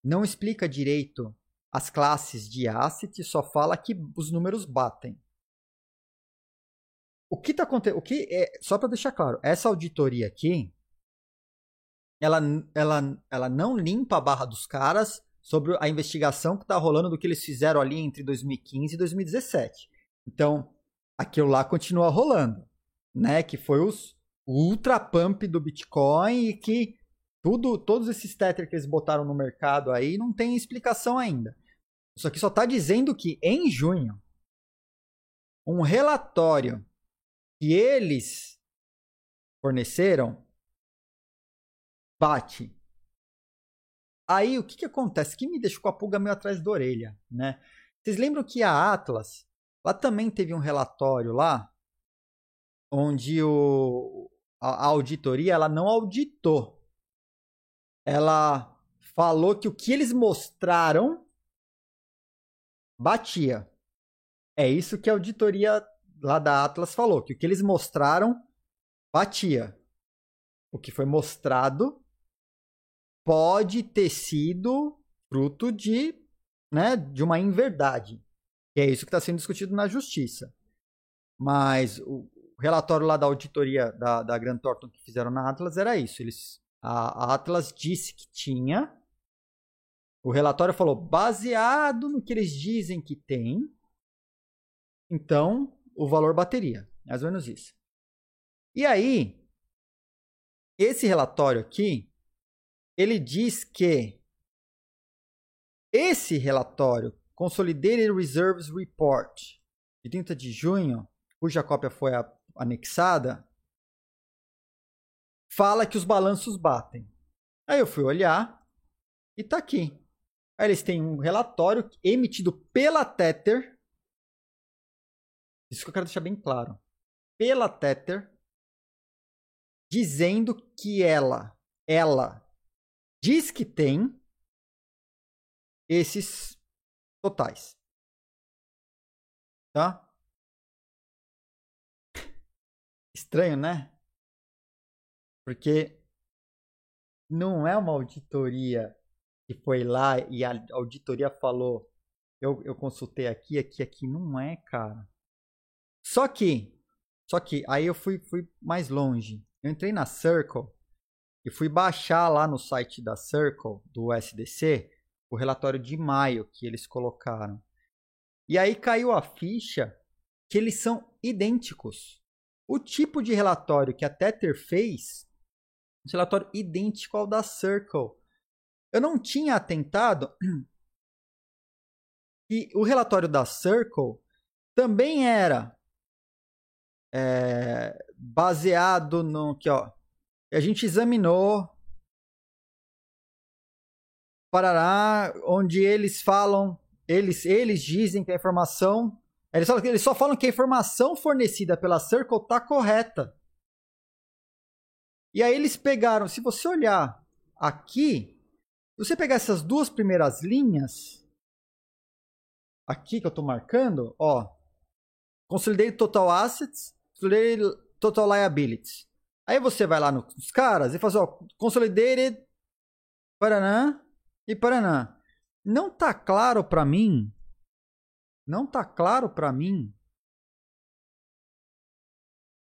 Não explica direito as classes de assets, só fala que os números batem. O que está acontecendo? O que é, só para deixar claro, essa auditoria aqui, ela, ela, ela não limpa a barra dos caras sobre a investigação que está rolando do que eles fizeram ali entre 2015 e 2017. Então, aquilo lá continua rolando, né? Que foi os ultra pump do Bitcoin e que tudo, todos esses tether que eles botaram no mercado aí não tem explicação ainda. Isso aqui só está dizendo que em junho um relatório que eles forneceram bate. Aí o que, que acontece? Que me deixou com a pulga meio atrás da orelha, né? Vocês lembram que a Atlas, lá também teve um relatório lá, onde o, a, auditoria ela não auditou. Ela falou que o que eles mostraram batia. É isso que a auditoria lá da Atlas falou, que o que eles mostraram batia. O que foi mostrado pode ter sido fruto de, né, de uma inverdade. Que é isso que está sendo discutido na justiça. Mas relatório lá da auditoria da, da Grant Thornton que fizeram na Atlas era isso. Eles, a, a Atlas disse que tinha. O relatório falou, baseado no que eles dizem que tem, então o valor bateria. Mais ou menos isso. E aí, esse relatório aqui, ele diz que esse relatório, Consolidated Reserves Report, de 30 de junho, cuja cópia foi anexada, fala que os balanços batem. Aí eu fui olhar e tá aqui. Aí eles têm um relatório emitido pela Tether isso que eu quero deixar bem claro. Pela Tether, dizendo que ela, ela diz que tem esses totais. Tá? Estranho, né? Porque não é uma auditoria que foi lá e a auditoria falou, eu, eu consultei aqui, aqui, aqui. Não é, cara. Só que, só que, aí eu fui, fui mais longe. Eu entrei na Circle e fui baixar lá no site da Circle, do SDC, o relatório de maio que eles colocaram. E aí caiu a ficha que eles são idênticos. O tipo de relatório que a Tether fez, um relatório idêntico ao da Circle. Eu não tinha atentado (clears throat) que o relatório da Circle também era é, baseado no que ó, a gente examinou Parará, onde eles falam, eles, eles dizem que a informação, eles só, eles só falam que a informação fornecida pela Circle está correta. E aí eles pegaram, se você olhar aqui, se você pegar essas duas primeiras linhas, aqui que eu estou marcando, ó, Consolidated Total Assets, Consolidated Total Liabilities. Aí você vai lá nos caras e faz, ó, Consolidated, Paraná, e Paraná. Não tá claro para mim, não tá claro para mim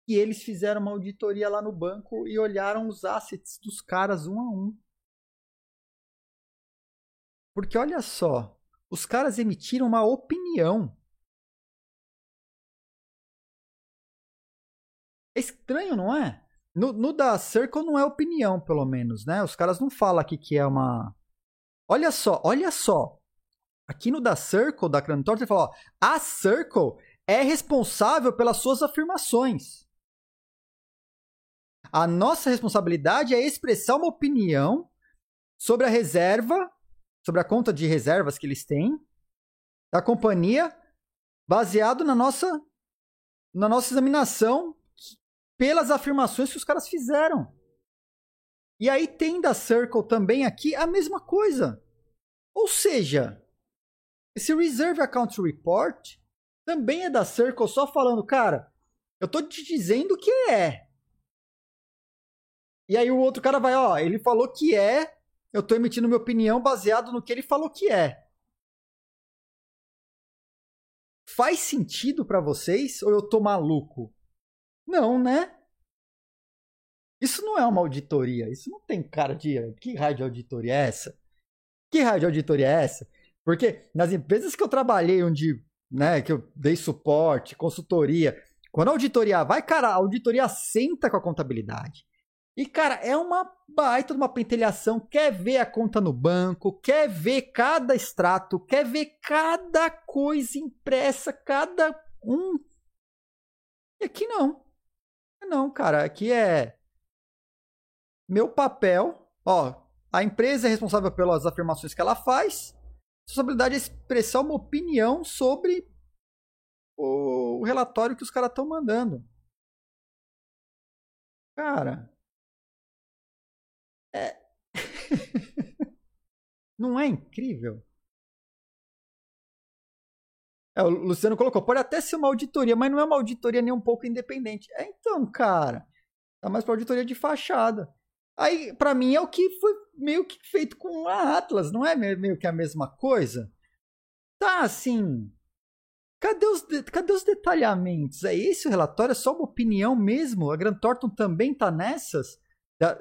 que eles fizeram uma auditoria lá no banco e olharam os assets dos caras um a um. Porque olha só, os caras emitiram uma opinião. É estranho, não é? No, no da Circle não é opinião, pelo menos, né? Os caras não falam aqui que é uma Olha só, olha só. Aqui no da Circle, da Crantor, você fala, ó, a Circle é responsável pelas suas afirmações. A nossa responsabilidade é expressar uma opinião sobre a reserva, sobre a conta de reservas que eles têm da companhia, baseado na nossa na nossa examinação pelas afirmações que os caras fizeram. E aí tem da Circle também aqui a mesma coisa. Ou seja, esse Reserve Account Report também é da Circle só falando, cara, eu tô te dizendo que é. E aí o outro cara vai, ó, ele falou que é, eu tô emitindo minha opinião baseado no que ele falou que é. Faz sentido para vocês ou eu tô maluco? Não, né? Isso não é uma auditoria. Isso não tem cara de. Que raio de auditoria é essa? Que raio de auditoria é essa? Porque nas empresas que eu trabalhei, onde né, que eu dei suporte, consultoria, quando a auditoria vai, cara, a auditoria senta com a contabilidade. E, cara, é uma baita de uma pentelhação. Quer ver a conta no banco, quer ver cada extrato, quer ver cada coisa impressa, cada um. E aqui não. Não, cara, aqui é meu papel, ó, a empresa é responsável pelas afirmações que ela faz. Responsabilidade é expressar uma opinião sobre o relatório que os caras estão mandando. Cara, é. (laughs) Não é incrível? É, o Luciano colocou, pode até ser uma auditoria, mas não é uma auditoria nem um pouco independente. É então, cara, tá mais pra auditoria de fachada. Aí, para mim, é o que foi meio que feito com a Atlas, não é meio que a mesma coisa? Tá, assim. Cadê os, cadê os detalhamentos? É esse o relatório? É só uma opinião mesmo? A Grant Thornton também tá nessas?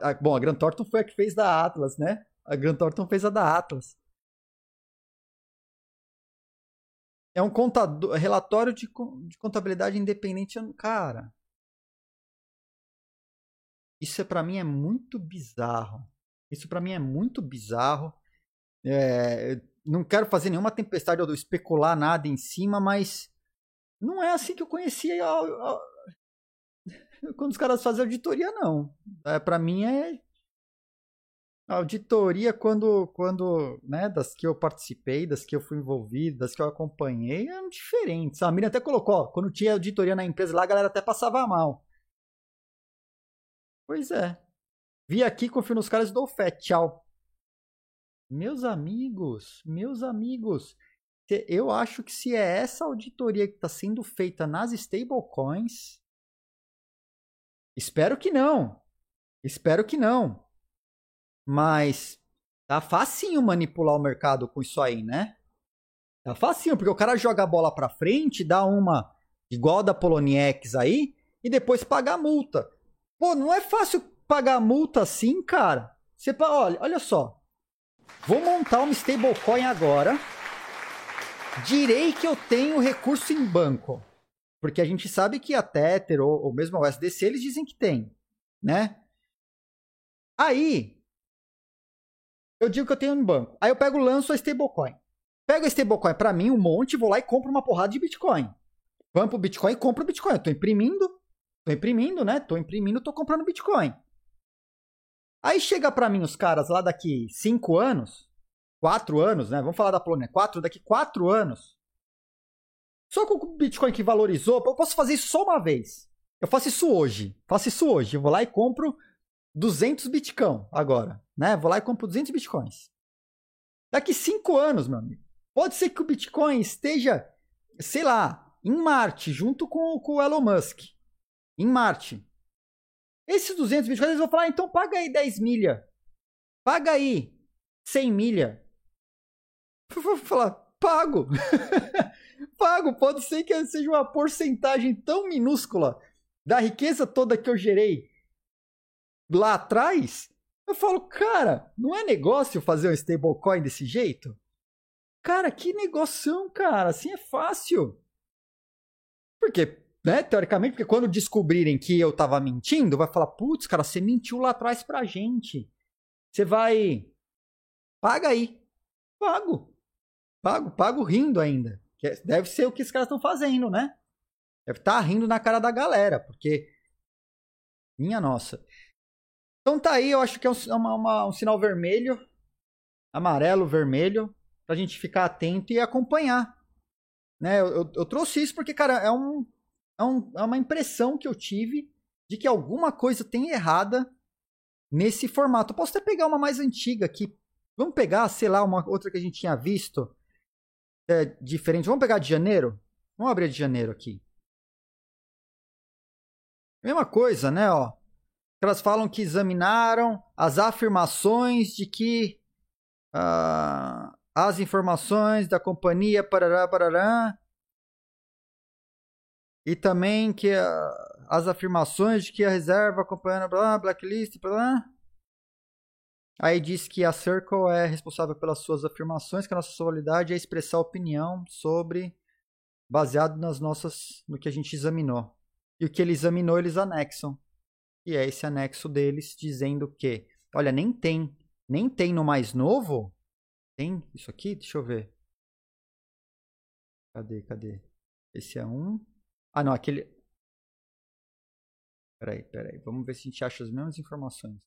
A, bom, a Grant Thornton foi a que fez da Atlas, né? A Grant Thornton fez a da Atlas. É um contador, relatório de, de contabilidade independente. Cara, isso é, para mim é muito bizarro. Isso para mim é muito bizarro. É, não quero fazer nenhuma tempestade ou especular nada em cima, mas não é assim que eu conhecia (laughs) quando os caras fazem auditoria, não. É, para mim é auditoria quando, quando, né, das que eu participei, das que eu fui envolvido, das que eu acompanhei, é diferente. A Miriam até colocou, ó, quando tinha auditoria na empresa lá, a galera até passava mal. Pois é. Vi aqui, confio nos caras e dou fé. Tchau. Meus amigos, meus amigos. Eu acho que se é essa auditoria que está sendo feita nas stablecoins, espero que não. Espero que não. Mas tá facinho manipular o mercado com isso aí, né? Tá facinho, porque o cara joga a bola pra frente, dá uma igual a da Poloniex aí, e depois paga a multa. Pô, não é fácil pagar multa assim, cara. Você, olha, olha só. Vou montar uma stablecoin agora. Direi que eu tenho recurso em banco. Porque a gente sabe que a Tether ou, ou mesmo a USDC eles dizem que tem, né? Aí, eu digo que eu tenho no banco. Aí eu pego lanço a stablecoin. Pego a stablecoin para mim, um monte, vou lá e compro uma porrada de Bitcoin. Vamos pro Bitcoin e compro Bitcoin. Eu tô imprimindo, tô imprimindo, né? Tô imprimindo, tô comprando Bitcoin. Aí chega para mim os caras lá daqui cinco anos, quatro anos, né? Vamos falar da Polônia, quatro, daqui quatro anos. Só com o Bitcoin que valorizou, eu posso fazer isso só uma vez. Eu faço isso hoje. Faço isso hoje. Eu vou lá e compro 200 Bitcoin agora, né? Vou lá e compro 200 Bitcoins. Daqui cinco anos, meu amigo, pode ser que o Bitcoin esteja, sei lá, em Marte, junto com, com o Elon Musk. Em Marte. Esses 200 Bitcoins, eles vão falar, ah, então paga aí 10 milha. Paga aí 100 milha. Eu vou falar, pago. (laughs) pago. Pode ser que seja uma porcentagem tão minúscula da riqueza toda que eu gerei lá atrás, eu falo, cara, não é negócio fazer um stablecoin desse jeito? Cara, que negocião, cara, assim é fácil. Porque, né, teoricamente, porque quando descobrirem que eu tava mentindo, vai falar, putz, cara, você mentiu lá atrás pra gente. Você vai. Paga aí. Pago. Pago, pago rindo ainda. É, deve ser o que os caras estão fazendo, né? Deve estar tá rindo na cara da galera, porque. Minha nossa. Então tá aí, eu acho que é um, uma, uma, um sinal vermelho, amarelo, vermelho, pra gente ficar atento e acompanhar. Né? Eu, eu, eu trouxe isso porque, cara, é, um, é, um, é uma impressão que eu tive de que alguma coisa tem errada nesse formato. Eu posso até pegar uma mais antiga aqui. Vamos pegar, sei lá, uma outra que a gente tinha visto é, diferente. Vamos pegar de janeiro? Vamos abrir de janeiro aqui. Mesma coisa, né? Ó elas falam que examinaram as afirmações de que uh, as informações da companhia parará, parará, e também que uh, as afirmações de que a reserva acompanhando blá, blacklist, blá. Aí diz que a Circle é responsável pelas suas afirmações, que a nossa solidariedade é expressar opinião sobre baseado nas nossas no que a gente examinou. E o que ele examinou, eles anexam e é esse anexo deles dizendo que, olha, nem tem, nem tem no mais novo. Tem isso aqui? Deixa eu ver. Cadê, cadê? Esse é um. Ah, não, aquele. Peraí, peraí. Vamos ver se a gente acha as mesmas informações.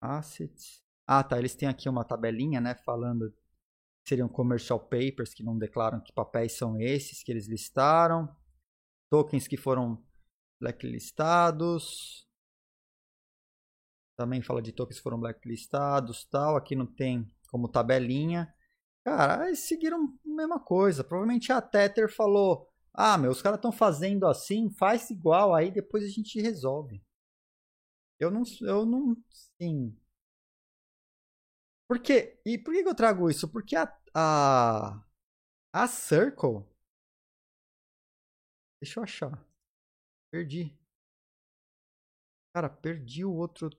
Assets. Ah, tá. Eles têm aqui uma tabelinha, né? Falando que seriam commercial papers que não declaram que papéis são esses que eles listaram tokens que foram blacklistados. Também fala de tokens que foram blacklistados, tal. Aqui não tem como tabelinha. Cara, eles seguiram a mesma coisa. Provavelmente a Tether falou: "Ah, meu, os caras estão fazendo assim, faz igual, aí depois a gente resolve". Eu não, eu não, sim. Por quê? E por que eu trago isso? Porque a, a, a Circle Deixa eu achar. Perdi. Cara, perdi o outro.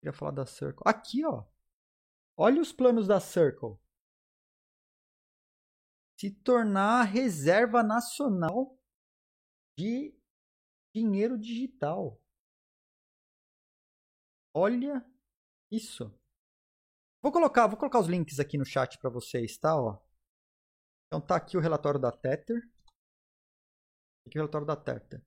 Queria falar da Circle. Aqui, ó. Olha os planos da Circle. Se tornar a reserva nacional de dinheiro digital. Olha isso. Vou colocar, vou colocar os links aqui no chat para vocês, tá? Ó. Então tá aqui o relatório da Tether. Aqui o relatório da Tether.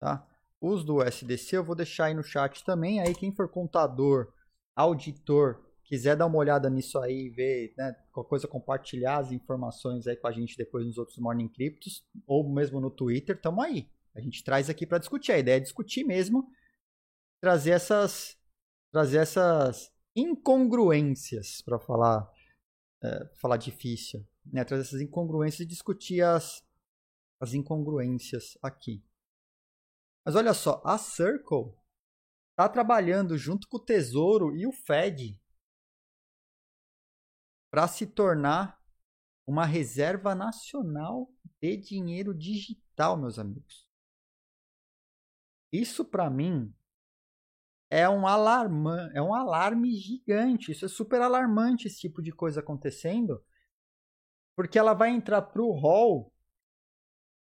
Tá? Os do SDC eu vou deixar aí no chat também. Aí quem for contador, auditor, quiser dar uma olhada nisso aí, ver, né, qualquer coisa, compartilhar as informações aí com a gente depois nos outros Morning Cryptos, ou mesmo no Twitter, tamo aí. A gente traz aqui para discutir. A ideia é discutir mesmo, trazer essas, trazer essas incongruências, para falar é, falar difícil, né? Trazer essas incongruências e discutir as, as incongruências aqui. Mas olha só, a Circle está trabalhando junto com o Tesouro e o Fed para se tornar uma reserva nacional de dinheiro digital, meus amigos. Isso para mim é um alarma, é um alarme gigante. Isso é super alarmante esse tipo de coisa acontecendo, porque ela vai entrar para o hall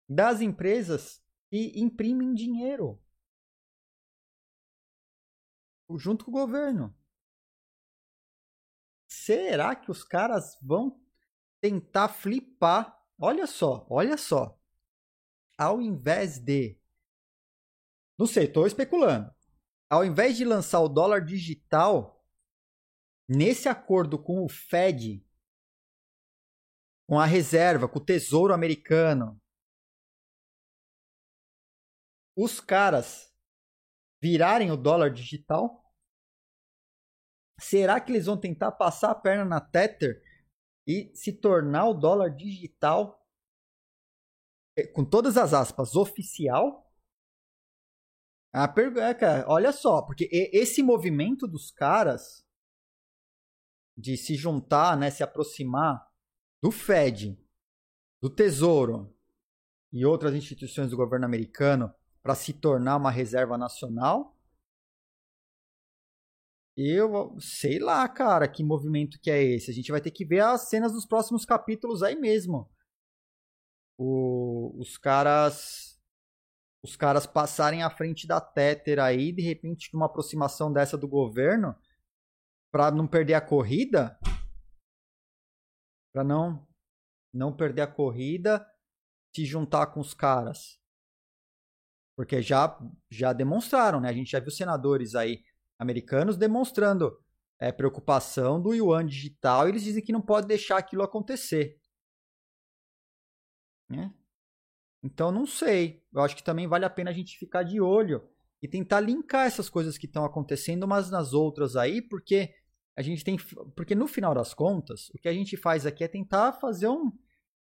das empresas que imprimem dinheiro junto com o governo. Será que os caras vão tentar flipar? Olha só, olha só. Ao invés de. Não sei, estou especulando. Ao invés de lançar o dólar digital, nesse acordo com o Fed, com a reserva, com o Tesouro Americano, os caras virarem o dólar digital? Será que eles vão tentar passar a perna na Tether e se tornar o dólar digital, é, com todas as aspas, oficial? A pergunta, é, olha só, porque esse movimento dos caras de se juntar, né, se aproximar do Fed, do Tesouro e outras instituições do governo americano para se tornar uma reserva nacional. Eu sei lá, cara, que movimento que é esse. A gente vai ter que ver as cenas dos próximos capítulos aí mesmo. O, os caras os caras passarem à frente da Tether aí, de repente, uma aproximação dessa do governo, para não perder a corrida, para não não perder a corrida, se juntar com os caras porque já, já demonstraram, né? A gente já viu senadores aí americanos demonstrando é, preocupação do yuan digital eles dizem que não pode deixar aquilo acontecer. Né? Então, não sei. Eu acho que também vale a pena a gente ficar de olho e tentar linkar essas coisas que estão acontecendo umas nas outras aí, porque a gente tem. Porque no final das contas, o que a gente faz aqui é tentar fazer um.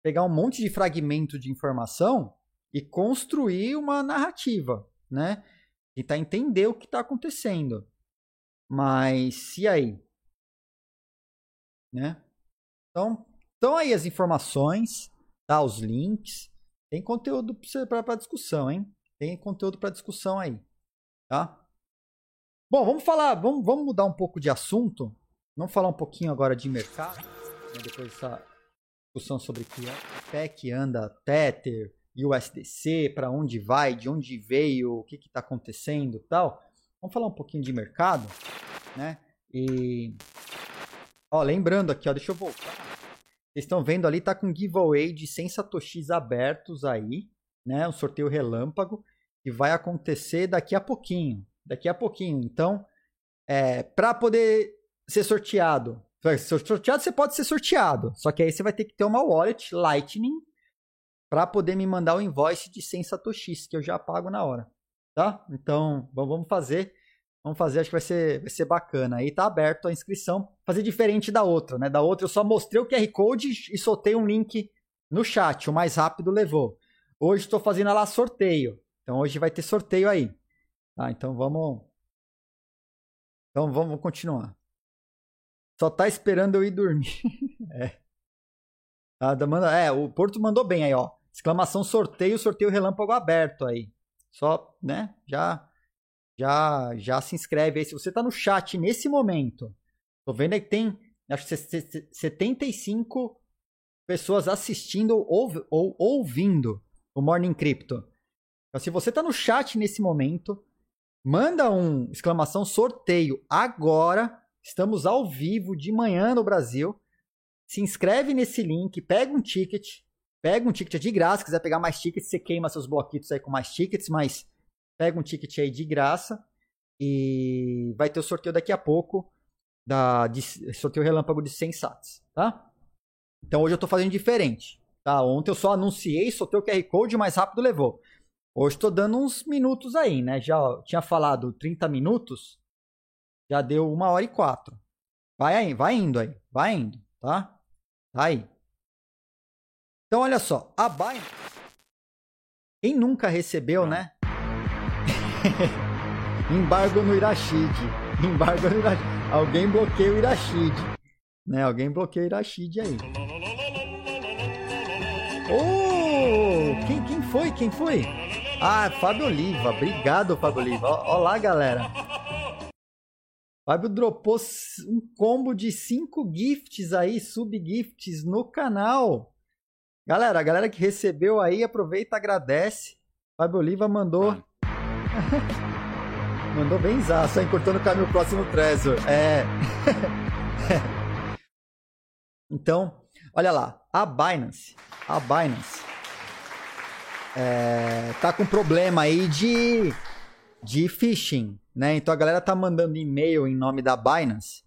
pegar um monte de fragmento de informação e construir uma narrativa, né? Tentar entender o que está acontecendo. Mas e aí? Né? Então, estão aí as informações, tá? Os links. Tem conteúdo para discussão, hein? Tem conteúdo para discussão aí, tá? Bom, vamos falar, vamos, vamos mudar um pouco de assunto. Vamos falar um pouquinho agora de mercado, né? depois dessa discussão sobre que que anda Tether, USDC, para onde vai, de onde veio, o que está acontecendo tal. Vamos falar um pouquinho de mercado, né? E ó, lembrando aqui, ó, deixa eu voltar. Vocês estão vendo ali, tá com giveaway de 100 satoshis abertos aí, né? Um sorteio relâmpago que vai acontecer daqui a pouquinho, daqui a pouquinho. Então, é, para poder ser sorteado, ser sorteado você pode ser sorteado, só que aí você vai ter que ter uma wallet Lightning para poder me mandar o invoice de 100 satoshis, que eu já pago na hora, tá? Então, vamos fazer. Vamos fazer, acho que vai ser, vai ser bacana. Aí tá aberto a inscrição. Fazer diferente da outra, né? Da outra eu só mostrei o QR Code e soltei um link no chat. O mais rápido levou. Hoje estou fazendo lá sorteio. Então hoje vai ter sorteio aí. Tá? Então vamos. Então vamos continuar. Só tá esperando eu ir dormir. (laughs) é. Ah, manda, é, o Porto mandou bem aí, ó. Exclamação sorteio, sorteio relâmpago aberto aí. Só, né? Já já já se inscreve aí. Se você tá no chat nesse momento, tô vendo aí que tem acho que 75 pessoas assistindo ou, ou ouvindo o Morning Crypto. Então, se você tá no chat nesse momento, manda um exclamação sorteio agora. Estamos ao vivo de manhã no Brasil. Se inscreve nesse link, pega um ticket Pega um ticket de graça, quiser pegar mais tickets, você queima seus bloquitos aí com mais tickets, mas pega um ticket aí de graça e vai ter o sorteio daqui a pouco da de, sorteio relâmpago de 100 sats, tá? Então hoje eu tô fazendo diferente, tá? Ontem eu só anunciei, soltei o QR Code, mais rápido levou. Hoje tô dando uns minutos aí, né? Já tinha falado 30 minutos, já deu uma hora e quatro. Vai aí, vai indo aí, vai indo, tá? Tá aí. Então, olha só. A Binance. Quem nunca recebeu, né? (laughs) Embargo no Irashid. Embargo no Irashid. Alguém bloqueia o Irashid. Né? Alguém bloqueia o Irashid aí. Oh! Quem, quem foi? Quem foi? Ah, Fábio Oliva. Obrigado, Fábio Oliva. Olá, galera. Fábio dropou um combo de 5 gifts aí, sub-gifts no canal. Galera, a galera que recebeu aí, aproveita, agradece. Fábio Oliva mandou. (laughs) mandou bem só encurtando o caminho próximo Trezor. É. (laughs) então, olha lá. A Binance. A Binance. É, tá com problema aí de, de phishing né? Então a galera tá mandando e-mail em nome da Binance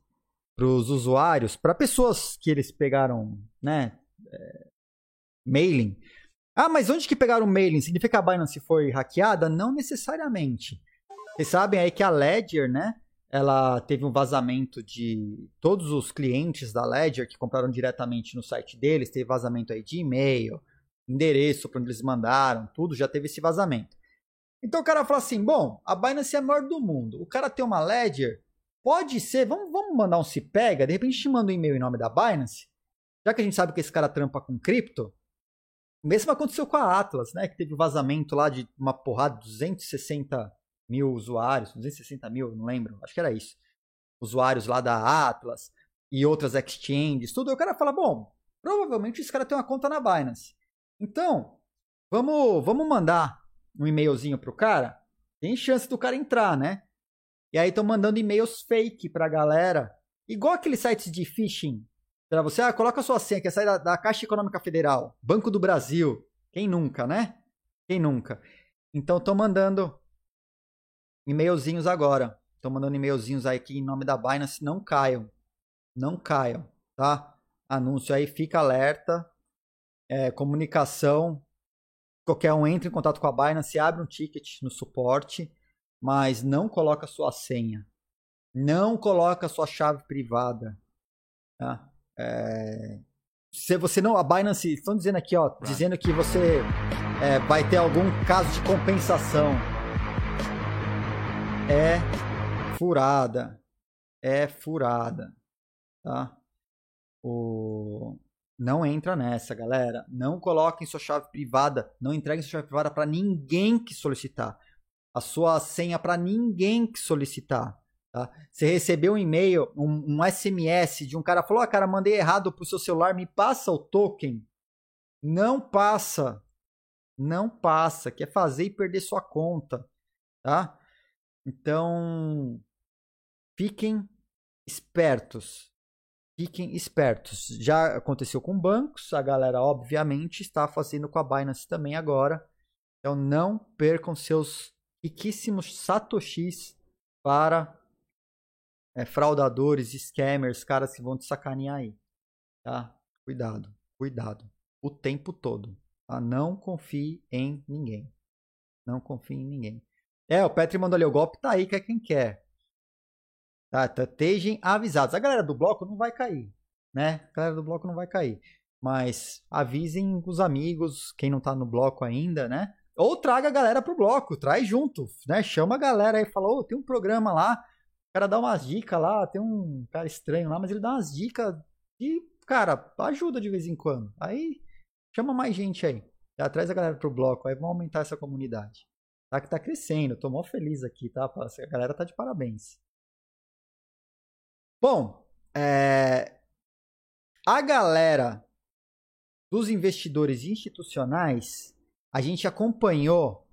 para os usuários, para pessoas que eles pegaram, né? É, mailing. Ah, mas onde que pegaram o mailing? Significa que a Binance foi hackeada? Não necessariamente. Vocês sabem aí que a Ledger, né? Ela teve um vazamento de todos os clientes da Ledger que compraram diretamente no site deles, teve vazamento aí de e-mail, endereço para onde eles mandaram, tudo já teve esse vazamento. Então o cara fala assim: bom, a Binance é a maior do mundo. O cara tem uma Ledger. Pode ser, vamos, vamos mandar um se pega, de repente a gente manda um e-mail em nome da Binance, já que a gente sabe que esse cara trampa com cripto. O mesmo aconteceu com a Atlas, né? Que teve um vazamento lá de uma porrada, 260 mil usuários, 260 mil, não lembro, acho que era isso. Usuários lá da Atlas e outras exchanges, tudo. Aí o cara fala: bom, provavelmente esse cara tem uma conta na Binance. Então, vamos, vamos mandar um e-mailzinho pro cara, tem chance do cara entrar, né? E aí estão mandando e-mails fake pra galera. Igual aqueles sites de phishing. Pra você, ah, coloca a sua senha, que é sair da, da Caixa Econômica Federal, Banco do Brasil. Quem nunca, né? Quem nunca? Então estão mandando e-mailzinhos agora. Estão mandando e-mailzinhos aí aqui em nome da Binance. Não caiam. Não caiam, tá? Anúncio aí, fica alerta. É, comunicação qualquer um entra em contato com a Binance, abre um ticket no suporte, mas não coloca sua senha. Não coloca sua chave privada. Tá? É... Se você não. A Binance, estão dizendo aqui, ó, dizendo que você é, vai ter algum caso de compensação. É furada. É furada. Tá? O... Não entra nessa, galera. Não coloquem sua chave privada, não entreguem sua chave privada para ninguém que solicitar. A sua senha para ninguém que solicitar. Tá? Você recebeu um e-mail, um, um, SMS de um cara falou: ah, cara, mandei errado pro seu celular, me passa o token. Não passa. Não passa. Quer fazer e perder sua conta. Tá? Então, fiquem espertos. Fiquem espertos. Já aconteceu com bancos, a galera obviamente está fazendo com a Binance também agora. Então não percam seus riquíssimos satoshis para é, fraudadores, scammers, caras que vão te sacanear aí. Tá? Cuidado, cuidado. O tempo todo. Tá? Não confie em ninguém. Não confie em ninguém. É, o Petri mandou ali, o golpe tá aí, quer quem quer. Tá? Então, estejam avisados. A galera do bloco não vai cair, né? A galera do bloco não vai cair. Mas avisem os amigos, quem não tá no bloco ainda, né? Ou traga a galera pro bloco, traz junto, né? Chama a galera aí, fala, ô, oh, tem um programa lá, cara dá umas dicas lá, tem um cara estranho lá, mas ele dá umas dicas e, cara, ajuda de vez em quando. Aí chama mais gente aí. Traz a galera pro bloco, aí vamos aumentar essa comunidade. Tá que tá crescendo, tô mó feliz aqui, tá? A galera tá de parabéns. Bom, é... a galera dos investidores institucionais, a gente acompanhou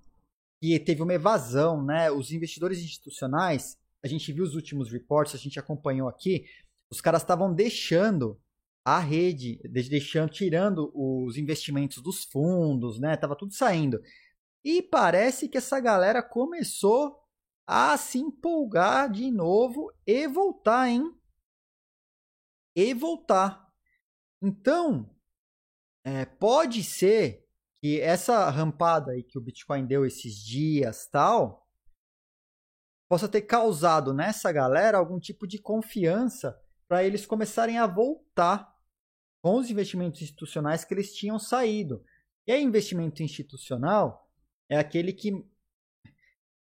que teve uma evasão, né? Os investidores institucionais, a gente viu os últimos reports, a gente acompanhou aqui, os caras estavam deixando a rede, deixando, tirando os investimentos dos fundos, né? Tava tudo saindo. E parece que essa galera começou a se empolgar de novo e voltar, hein? e voltar. Então, é, pode ser que essa rampada aí que o Bitcoin deu esses dias tal possa ter causado nessa galera algum tipo de confiança para eles começarem a voltar com os investimentos institucionais que eles tinham saído. E aí, investimento institucional é aquele que.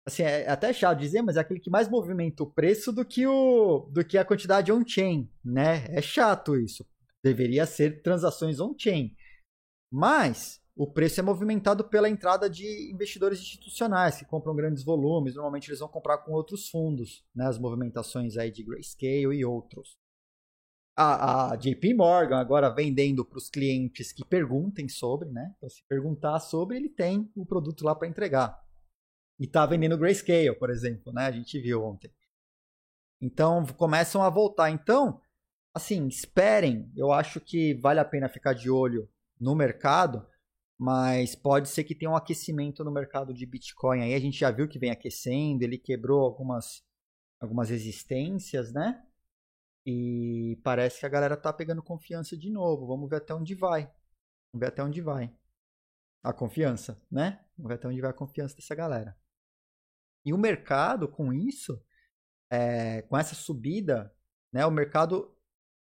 Assim, é até chato dizer, mas é aquele que mais movimenta o preço do que, o, do que a quantidade on-chain, né? É chato isso. Deveria ser transações on-chain. Mas o preço é movimentado pela entrada de investidores institucionais que compram grandes volumes. Normalmente eles vão comprar com outros fundos, né? As movimentações aí de Grayscale e outros a, a JP Morgan agora vendendo para os clientes que perguntem sobre, né? Então, se perguntar sobre, ele tem o produto lá para entregar. E está vendendo Grayscale, por exemplo, né? A gente viu ontem. Então, começam a voltar. Então, assim, esperem. Eu acho que vale a pena ficar de olho no mercado, mas pode ser que tenha um aquecimento no mercado de Bitcoin. Aí a gente já viu que vem aquecendo, ele quebrou algumas, algumas resistências, né? E parece que a galera tá pegando confiança de novo. Vamos ver até onde vai. Vamos ver até onde vai. A confiança, né? Vamos ver até onde vai a confiança dessa galera. E o mercado, com isso, é, com essa subida, né, o mercado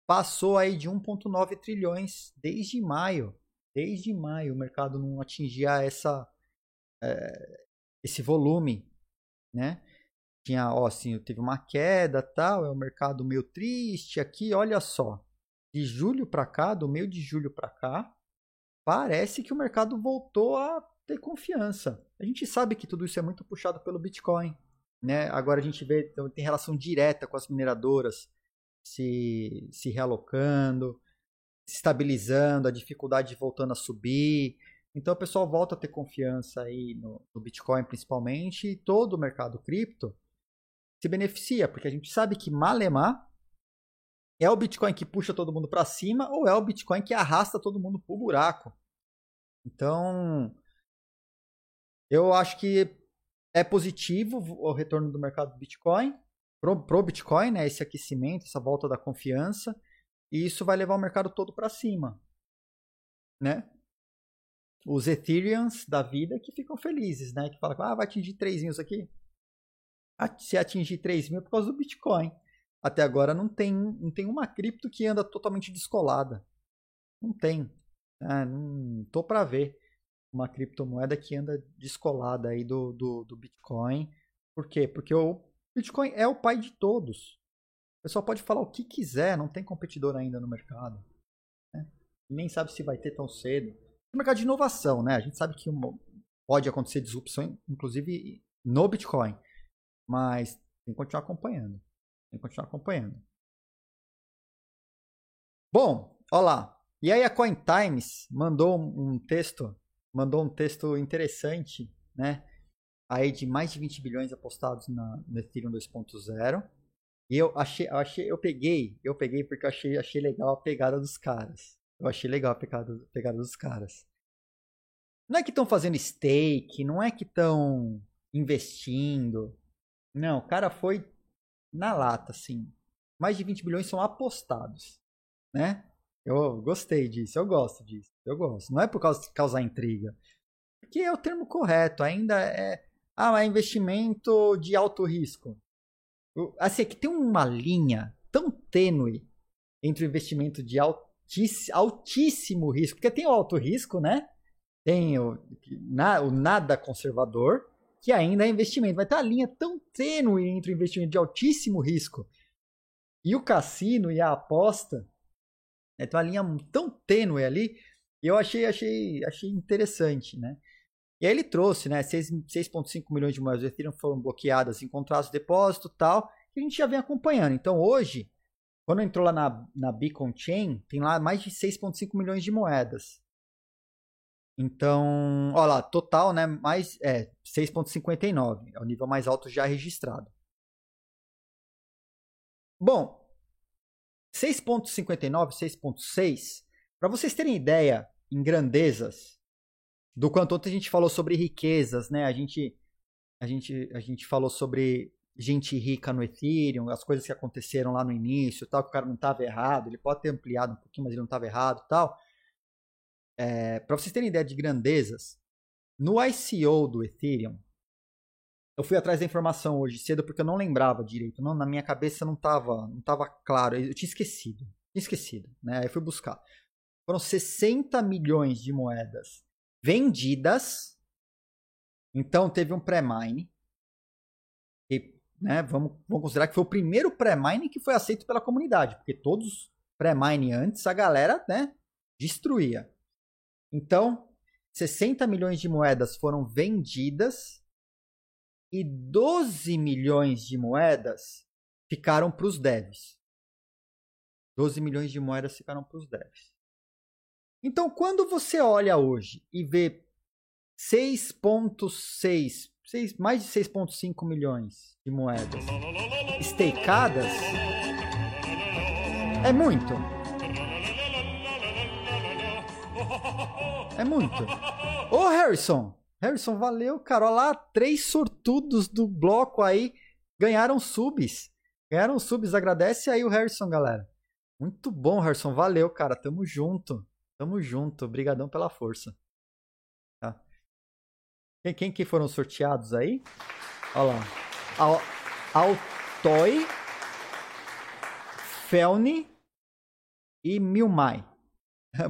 passou aí de 1,9 trilhões desde maio. Desde maio o mercado não atingia essa, é, esse volume, né? tinha, ó, assim, teve uma queda, tal, é um mercado meio triste aqui, olha só. De julho para cá, do meio de julho para cá, parece que o mercado voltou a ter confiança. A gente sabe que tudo isso é muito puxado pelo Bitcoin, né? Agora a gente vê, então, tem relação direta com as mineradoras se, se realocando, estabilizando, a dificuldade voltando a subir. Então o pessoal volta a ter confiança aí no, no Bitcoin principalmente e todo o mercado cripto se beneficia, porque a gente sabe que malemar é o Bitcoin que puxa todo mundo para cima ou é o Bitcoin que arrasta todo mundo pro buraco. Então, eu acho que é positivo o retorno do mercado do Bitcoin pro, pro Bitcoin, né, esse aquecimento, essa volta da confiança, e isso vai levar o mercado todo para cima, né? Os Ethereums da vida que ficam felizes, né? Que falam, ah, vai atingir três isso aqui se atingir 3 mil por causa do Bitcoin. Até agora não tem, não tem uma cripto que anda totalmente descolada. Não tem. Ah, não tô para ver uma criptomoeda que anda descolada aí do, do, do Bitcoin. Por quê? Porque o Bitcoin é o pai de todos. Pessoal pode falar o que quiser, não tem competidor ainda no mercado. Né? Nem sabe se vai ter tão cedo. O mercado de inovação, né? A gente sabe que pode acontecer disrupção, inclusive no Bitcoin. Mas tem que continuar acompanhando. Tem que continuar acompanhando. Bom, olha lá. E aí a Coin Times mandou um texto, mandou um texto interessante, né? Aí de mais de 20 bilhões apostados na, no Ethereum 2.0. E eu achei, eu achei, eu peguei, eu peguei porque eu achei, achei legal a pegada dos caras. Eu achei legal a pegada, a pegada dos caras. Não é que estão fazendo stake, não é que estão investindo, não, o cara foi na lata, assim. Mais de 20 bilhões são apostados, né? Eu gostei disso, eu gosto disso, eu gosto. Não é por causa de causar intriga, porque é o termo correto, ainda é, ah, é investimento de alto risco. Assim, é que tem uma linha tão tênue entre o investimento de altíssimo, altíssimo risco, porque tem o alto risco, né? Tem o, o nada conservador, que ainda é investimento. Vai ter uma linha tão tênue entre o investimento de altíssimo risco e o cassino e a aposta. É, tem uma linha tão tênue ali. Eu achei, achei, achei interessante, né? E aí ele trouxe, né? 6,5 milhões de moedas do Ethereum foram bloqueadas em contratos de depósito tal, que a gente já vem acompanhando. Então hoje, quando entrou lá na, na Beacon Chain, tem lá mais de 6,5 milhões de moedas. Então, olha lá, total, né, mais é 6.59, é o nível mais alto já registrado. Bom, 6.59, 6.6, para vocês terem ideia em grandezas do quanto ontem a gente falou sobre riquezas, né? A gente a gente a gente falou sobre gente rica no Ethereum, as coisas que aconteceram lá no início, tal, que o cara não estava errado, ele pode ter ampliado um pouquinho, mas ele não estava errado, tal. É, para vocês terem ideia de grandezas, no ICO do Ethereum, eu fui atrás da informação hoje cedo porque eu não lembrava direito. Não, na minha cabeça não estava não tava claro. Eu tinha esquecido. Tinha esquecido. Né? Aí fui buscar. foram 60 milhões de moedas vendidas. Então teve um pré-mine. Né, vamos, vamos considerar que foi o primeiro pré-mine que foi aceito pela comunidade, porque todos pré-mine antes a galera né, destruía. Então, 60 milhões de moedas foram vendidas e 12 milhões de moedas ficaram para os devs. 12 milhões de moedas ficaram para os devs. Então, quando você olha hoje e vê 6.6, mais de 6.5 milhões de moedas stakeadas, é muito. É muito. Ô Harrison, Harrison, valeu, cara. Olha lá, três sortudos do bloco aí ganharam subs. Ganharam subs, agradece aí o Harrison, galera. Muito bom, Harrison, valeu, cara. Tamo junto. Tamo junto. Obrigadão pela força. Tá. Quem, quem que foram sorteados aí? Olha lá. Al, Altoy, Felny e Milmai.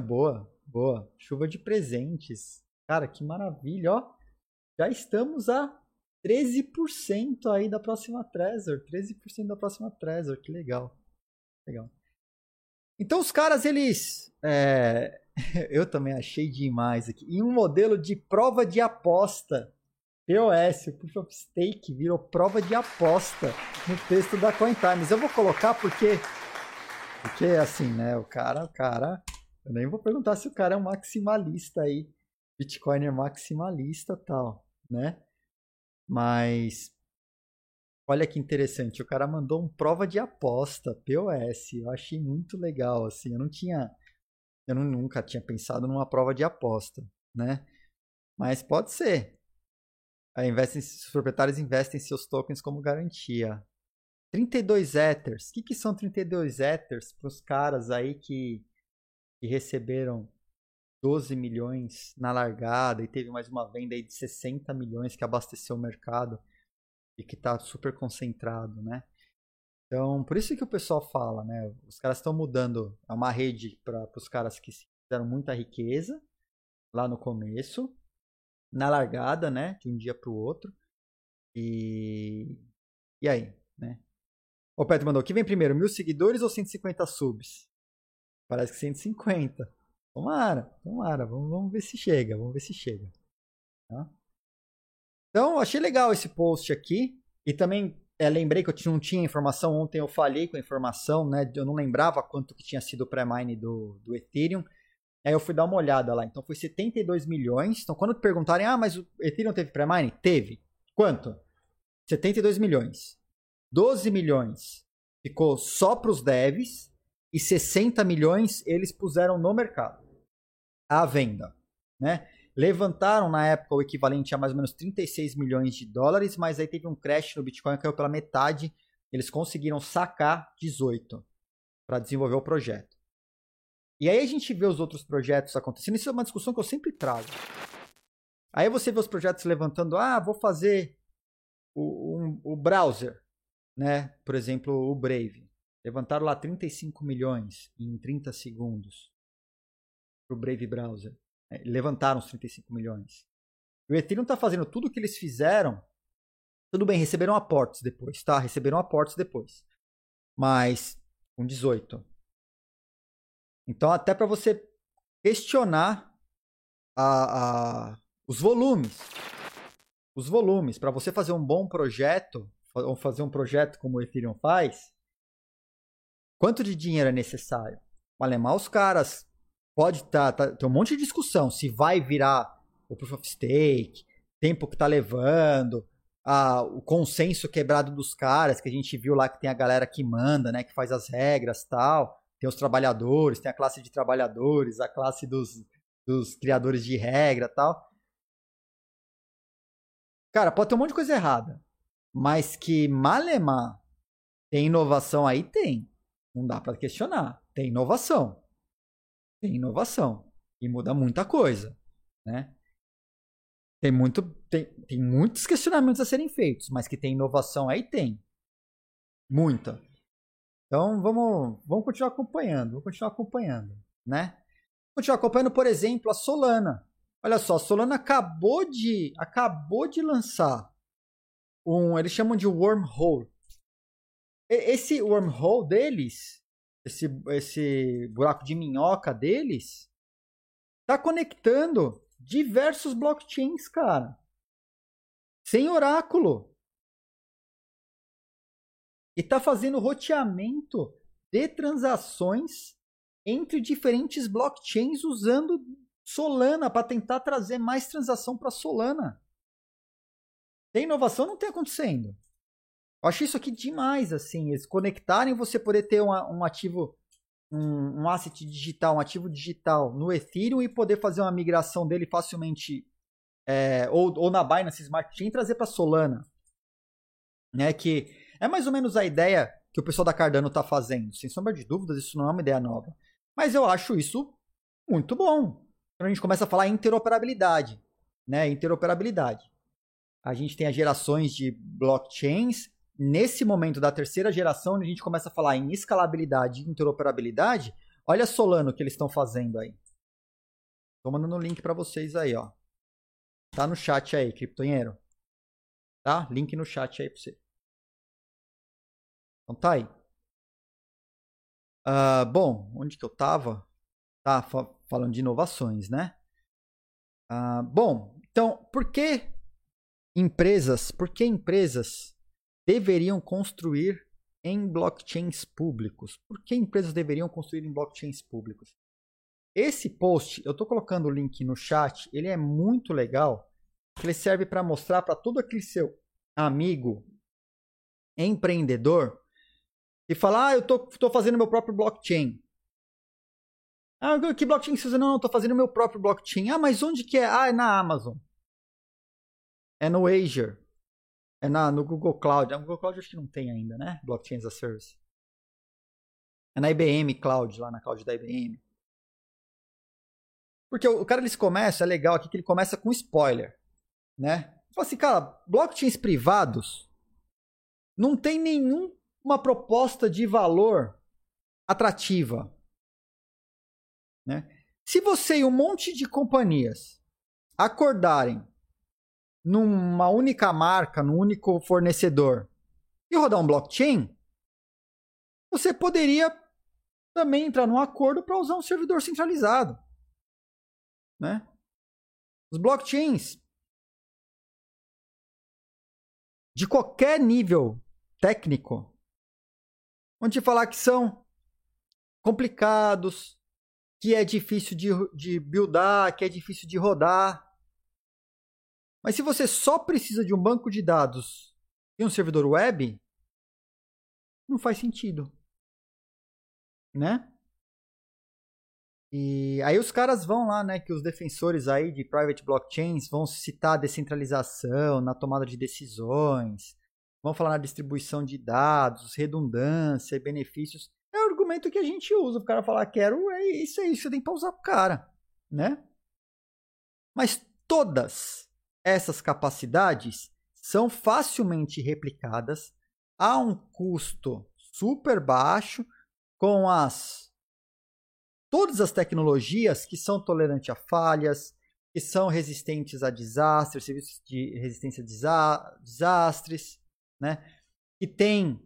boa, boa. Chuva de presentes. Cara, que maravilha, ó. Já estamos a 13% aí da próxima Trezor. 13% da próxima Trezor, que legal. Legal. Então os caras, eles. É... (laughs) Eu também achei demais aqui. Em um modelo de prova de aposta. POS, o Proof of Stake, virou prova de aposta no texto da CoinTimes. Eu vou colocar porque. Porque assim, né? O cara, o cara. Eu nem vou perguntar se o cara é um maximalista aí Bitcoin é maximalista tal, né? Mas olha que interessante, o cara mandou um prova de aposta, POS. Eu achei muito legal, assim. Eu não tinha, eu não, nunca tinha pensado numa prova de aposta, né? Mas pode ser. Investem, os proprietários investem seus tokens como garantia. 32 Ethers. O que, que são 32 Ethers para os caras aí que, que receberam 12 milhões na largada e teve mais uma venda aí de 60 milhões que abasteceu o mercado e que está super concentrado, né? Então, por isso que o pessoal fala, né? Os caras estão mudando, é uma rede para os caras que fizeram muita riqueza lá no começo, na largada, né? De um dia para o outro. E e aí, né? O Petro mandou, que vem primeiro, mil seguidores ou 150 subs? Parece que 150. Tomara, tomara. Vamos, vamos ver se chega. Vamos ver se chega. Tá? Então, achei legal esse post aqui. E também é, lembrei que eu não tinha informação. Ontem eu falhei com a informação, né? Eu não lembrava quanto que tinha sido o pré-mine do, do Ethereum. Aí eu fui dar uma olhada lá. Então foi 72 milhões. Então quando perguntarem, ah, mas o Ethereum teve pré-mine? Teve. Quanto? 72 milhões. 12 milhões ficou só para os devs e 60 milhões eles puseram no mercado à venda, né? Levantaram na época o equivalente a mais ou menos 36 milhões de dólares, mas aí teve um crash no Bitcoin, caiu pela metade. Eles conseguiram sacar 18 para desenvolver o projeto. E aí a gente vê os outros projetos acontecendo. Isso é uma discussão que eu sempre trago. Aí você vê os projetos levantando, ah, vou fazer o, um, o browser, né? Por exemplo, o Brave. Levantaram lá 35 milhões em 30 segundos para o Brave Browser. É, levantaram os 35 milhões. O Ethereum está fazendo tudo o que eles fizeram. Tudo bem, receberam aportes depois, tá? Receberam aportes depois. Mas com 18. Então, até para você questionar a, a, os volumes. Os volumes. Para você fazer um bom projeto, ou fazer um projeto como o Ethereum faz, Quanto de dinheiro é necessário? O alemão, os caras pode. Tá, tá, tem um monte de discussão se vai virar o proof of stake, tempo que tá levando, a, o consenso quebrado dos caras, que a gente viu lá que tem a galera que manda, né, que faz as regras tal. Tem os trabalhadores, tem a classe de trabalhadores, a classe dos, dos criadores de regra tal. Cara, pode ter um monte de coisa errada. Mas que Malemar tem inovação aí, tem. Não dá para questionar. Tem inovação. Tem inovação. E muda muita coisa. Né? Tem, muito, tem, tem muitos questionamentos a serem feitos, mas que tem inovação aí tem. Muita. Então vamos, vamos continuar acompanhando. Vamos continuar acompanhando. Né? Continuar acompanhando, por exemplo, a Solana. Olha só, a Solana acabou de acabou de lançar um, eles chamam de wormhole. Esse wormhole deles, esse esse buraco de minhoca deles, tá conectando diversos blockchains, cara. Sem oráculo. E tá fazendo roteamento de transações entre diferentes blockchains usando Solana para tentar trazer mais transação para Solana. Tem inovação não tem acontecendo. Eu acho isso aqui demais, assim, eles conectarem você poder ter um, um ativo, um, um, asset digital, um ativo digital no Ethereum e poder fazer uma migração dele facilmente, é, ou, ou na Binance Smart Chain trazer para Solana. Né, que é mais ou menos a ideia que o pessoal da Cardano está fazendo. Sem sombra de dúvidas, isso não é uma ideia nova. Mas eu acho isso muito bom quando a gente começa a falar interoperabilidade, né? Interoperabilidade. A gente tem as gerações de blockchains. Nesse momento da terceira geração, a gente começa a falar em escalabilidade e interoperabilidade. Olha Solano que eles estão fazendo aí. Estou mandando um link para vocês aí, ó. Tá no chat aí, criptonheiro. Tá? Link no chat aí para você. Então tá aí. Uh, bom, onde que eu tava? Tá, falando de inovações, né? Ah, bom, então, por que empresas, por que empresas deveriam construir em blockchains públicos? Por que empresas deveriam construir em blockchains públicos? Esse post, eu estou colocando o link no chat, ele é muito legal, ele serve para mostrar para todo aquele seu amigo empreendedor e falar, ah, eu estou fazendo meu próprio blockchain. Ah, que blockchain você usa? Não, não, fazendo meu próprio blockchain. Ah, mas onde que é? Ah, é na Amazon. É no Azure. É na, no Google Cloud. No Google Cloud acho que não tem ainda, né? Blockchain as a Service. É na IBM Cloud, lá na cloud da IBM. Porque o, o cara ele começa, é legal aqui que ele começa com spoiler, né? Fala assim, cara, blockchains privados não tem nenhuma proposta de valor atrativa. Né? Se você e um monte de companhias acordarem numa única marca, num único fornecedor e rodar um blockchain, você poderia também entrar num acordo para usar um servidor centralizado. Né? Os blockchains de qualquer nível técnico, onde falar que são complicados, que é difícil de, de buildar, que é difícil de rodar. Mas se você só precisa de um banco de dados e um servidor web, não faz sentido. Né? E aí os caras vão lá, né, que os defensores aí de private blockchains vão citar descentralização na tomada de decisões, vão falar na distribuição de dados, redundância e benefícios argumento que a gente usa. O cara falar quero, é isso, é isso, você tem que pausar pro cara, né? Mas todas essas capacidades são facilmente replicadas a um custo super baixo com as todas as tecnologias que são tolerantes a falhas, que são resistentes a desastres, serviços de resistência a desastres, né? Que tem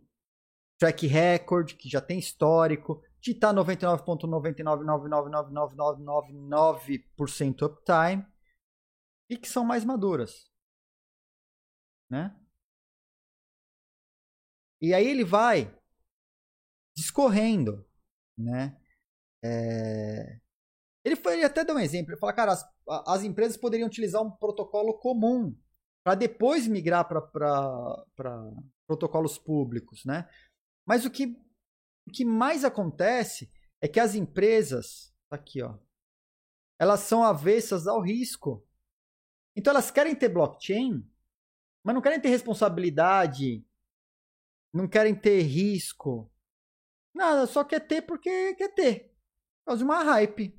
track record, que já tem histórico, de estar 99,99999999% uptime e que são mais maduras, né? E aí ele vai discorrendo, né? É... Ele, foi, ele até deu um exemplo. Ele fala, cara, as, as empresas poderiam utilizar um protocolo comum para depois migrar para protocolos públicos, né? Mas o que, o que mais acontece é que as empresas, tá aqui ó, elas são avessas ao risco. Então elas querem ter blockchain, mas não querem ter responsabilidade, não querem ter risco. Nada, só quer ter porque quer ter. Por causa uma hype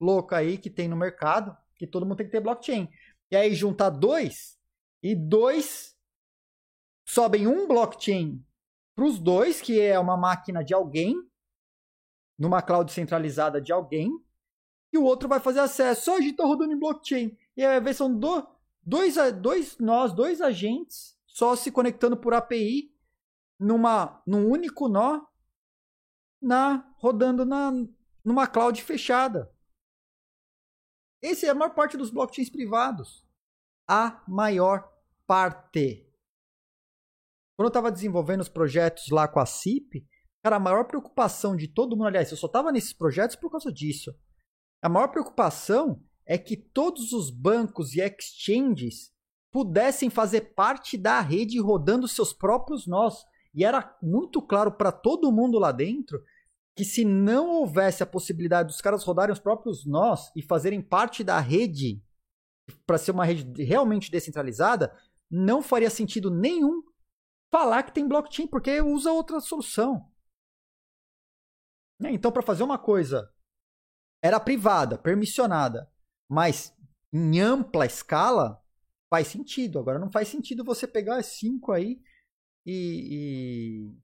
louca aí que tem no mercado, que todo mundo tem que ter blockchain. E aí juntar dois, e dois sobem um blockchain para os dois, que é uma máquina de alguém, numa cloud centralizada de alguém, e o outro vai fazer acesso. Gente tá rodando em blockchain. E aí ver são do, dois, dois nós, dois agentes, só se conectando por API numa, num único nó, na rodando na, numa cloud fechada. Esse é a maior parte dos blockchains privados. A maior parte. Quando eu estava desenvolvendo os projetos lá com a CIP, cara, a maior preocupação de todo mundo, aliás, eu só estava nesses projetos por causa disso. A maior preocupação é que todos os bancos e exchanges pudessem fazer parte da rede rodando seus próprios nós. E era muito claro para todo mundo lá dentro que se não houvesse a possibilidade dos caras rodarem os próprios nós e fazerem parte da rede para ser uma rede realmente descentralizada, não faria sentido nenhum falar que tem blockchain, porque usa outra solução. Né? Então, para fazer uma coisa, era privada, permissionada, mas em ampla escala, faz sentido. Agora, não faz sentido você pegar cinco aí e, e,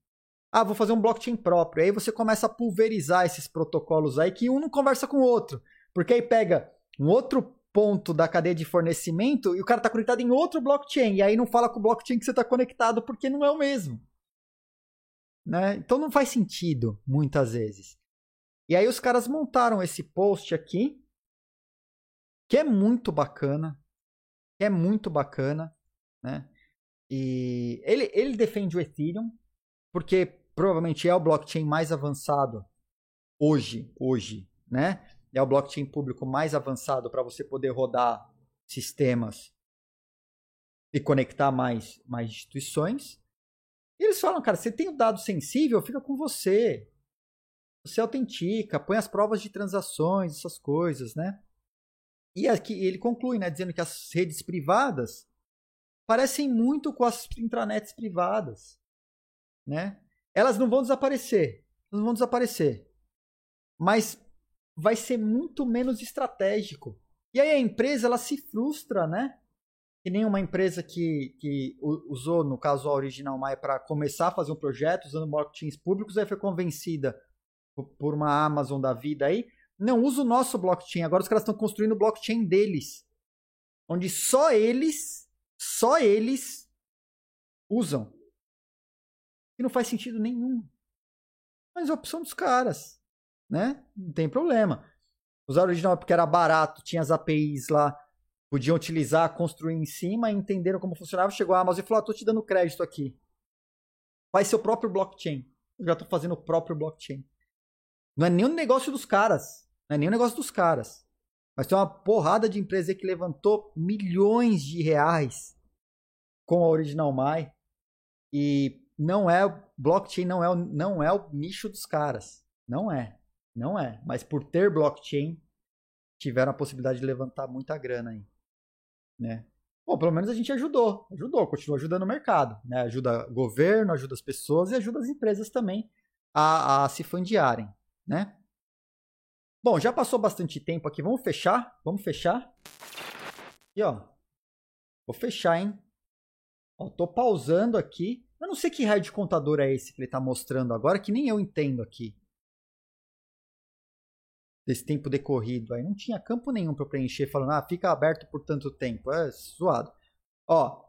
Ah, vou fazer um blockchain próprio. Aí você começa a pulverizar esses protocolos aí que um não conversa com o outro. Porque aí pega um outro ponto da cadeia de fornecimento e o cara está conectado em outro blockchain. E aí não fala com o blockchain que você está conectado porque não é o mesmo. Né? Então não faz sentido, muitas vezes. E aí os caras montaram esse post aqui, que é muito bacana. Que é muito bacana, né? E ele, ele defende o Ethereum, porque provavelmente é o blockchain mais avançado hoje, hoje, né? é o blockchain público mais avançado para você poder rodar sistemas e conectar mais, mais instituições. E eles falam, cara, você tem o um dado sensível, fica com você. Você autentica, põe as provas de transações, essas coisas, né? E aqui ele conclui, né, dizendo que as redes privadas parecem muito com as intranets privadas, né? Elas não vão desaparecer, não vão desaparecer. Mas vai ser muito menos estratégico. E aí a empresa ela se frustra, né? Que nem uma empresa que, que usou, no caso, a Original Mai para começar a fazer um projeto usando blockchains públicos, aí foi convencida por uma Amazon da vida aí. Não, usa o nosso blockchain. Agora os caras estão construindo o blockchain deles. Onde só eles, só eles usam. E não faz sentido nenhum. Mas é a opção dos caras né? Não tem problema. Usaram original porque era barato, tinha as APIs lá, podiam utilizar, construir em cima, entenderam como funcionava, chegou a Amazon e falou: ah, te dando crédito aqui. Faz seu próprio blockchain. Eu já tô fazendo o próprio blockchain. Não é nem um negócio dos caras. Não é nem um negócio dos caras. Mas tem uma porrada de empresa que levantou milhões de reais com a Original My. E não é blockchain, não é, não é o nicho dos caras. Não é. Não é. Mas por ter blockchain, tiveram a possibilidade de levantar muita grana aí. Né? Bom, pelo menos a gente ajudou. Ajudou, continua ajudando o mercado. Né? Ajuda o governo, ajuda as pessoas e ajuda as empresas também a, a se fundiarem. Né? Bom, já passou bastante tempo aqui. Vamos fechar? Vamos fechar? E ó, vou fechar, hein? Ó, tô pausando aqui. Eu não sei que raio de contador é esse que ele tá mostrando agora, que nem eu entendo aqui desse tempo decorrido. Aí não tinha campo nenhum para preencher falando, ah, fica aberto por tanto tempo. É zoado. Ó,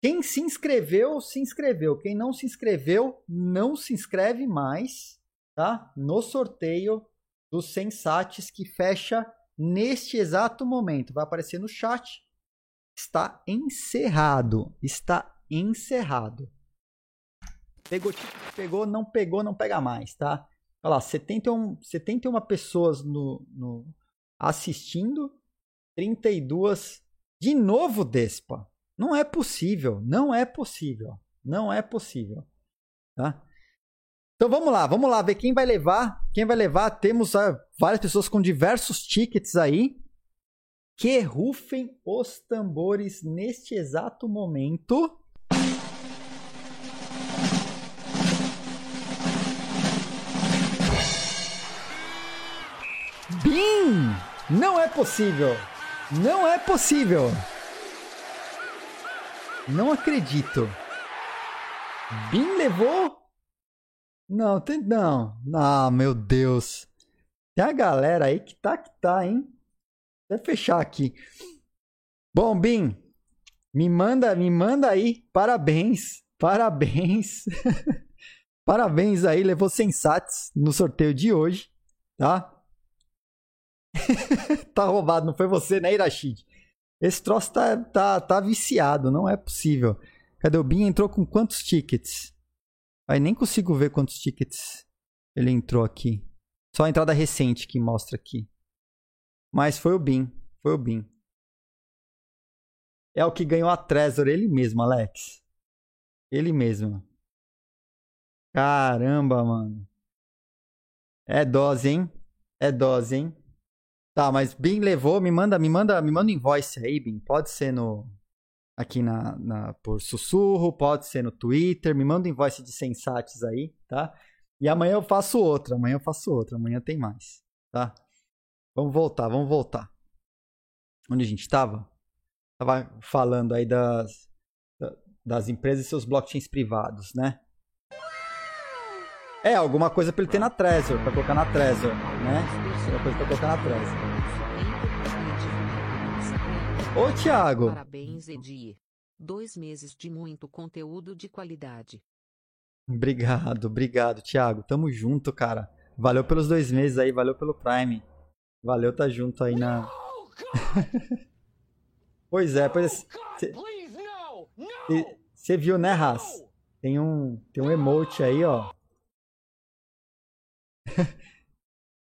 quem se inscreveu, se inscreveu. Quem não se inscreveu, não se inscreve mais, tá? No sorteio dos Sensates que fecha neste exato momento. Vai aparecer no chat. Está encerrado. Está encerrado. Pegou, pegou, não pegou, não pega mais, tá? Olha lá, 71, 71 pessoas no, no assistindo, 32. De novo, Despa. Não é possível. Não é possível. Não é possível. Tá? Então vamos lá, vamos lá ver quem vai levar. Quem vai levar? Temos uh, várias pessoas com diversos tickets aí. Que rufem os tambores neste exato momento. Bin! Não é possível! Não é possível! Não acredito. Bin levou? Não, tem, não. Ah, meu Deus. Tem a galera aí que tá que tá, hein? Vou fechar aqui. Bom, Bim, me manda, me manda aí. Parabéns. Parabéns. (laughs) Parabéns aí, levou sensatos no sorteio de hoje, tá? (laughs) tá roubado, não foi você, né, Irashid? Esse troço tá, tá, tá viciado, não é possível. Cadê o Bin? Entrou com quantos tickets? Aí nem consigo ver quantos tickets ele entrou aqui. Só a entrada recente que mostra aqui. Mas foi o Bin. Foi o Bin. É o que ganhou a Trezor, ele mesmo, Alex. Ele mesmo. Caramba, mano. É dose, hein? É dose, hein? Tá, mas Bin levou, me manda, me manda, me manda um invoice aí, Bin. Pode ser no aqui na, na por sussurro, pode ser no Twitter, me manda invoice de sensates aí, tá? E amanhã eu faço outra, amanhã eu faço outra, amanhã tem mais, tá? Vamos voltar, vamos voltar. Onde a gente estava? Tava falando aí das das empresas e seus blockchains privados, né? É, alguma coisa pra ele ter na Trezor, pra colocar na Trezor, né? Alguma coisa pra colocar na Trezor. Ô, Thiago! Parabéns, Edir. Dois meses de muito conteúdo de qualidade. Obrigado, obrigado, Thiago. Tamo junto, cara. Valeu pelos dois meses aí, valeu pelo Prime. Valeu, tá junto aí na. (laughs) pois é, pois é. Você viu, né, Ras? Tem um, tem um emote aí, ó. (laughs)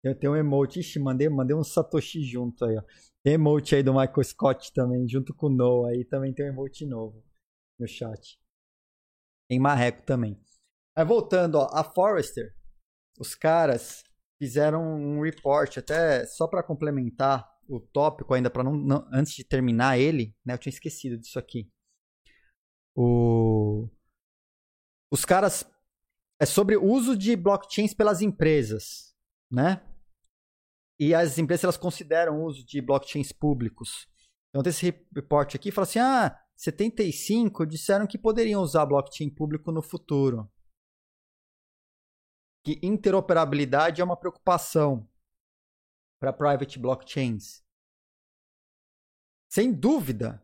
Eu tenho um emote. Ixi, mandei, mandei um Satoshi junto aí, ó. Emote aí do Michael Scott também, junto com o Noah. Aí também tem um emote novo no chat. Tem Marreco também. Aí voltando, ó, a Forrester, os caras fizeram um report, até só para complementar o tópico ainda, para não, não, antes de terminar ele, né? Eu tinha esquecido disso aqui. O, os caras é sobre o uso de blockchains pelas empresas, né? E as empresas elas consideram o uso de blockchains públicos. Então tem esse report aqui fala assim: "Ah, 75 disseram que poderiam usar blockchain público no futuro". Que interoperabilidade é uma preocupação para private blockchains. Sem dúvida,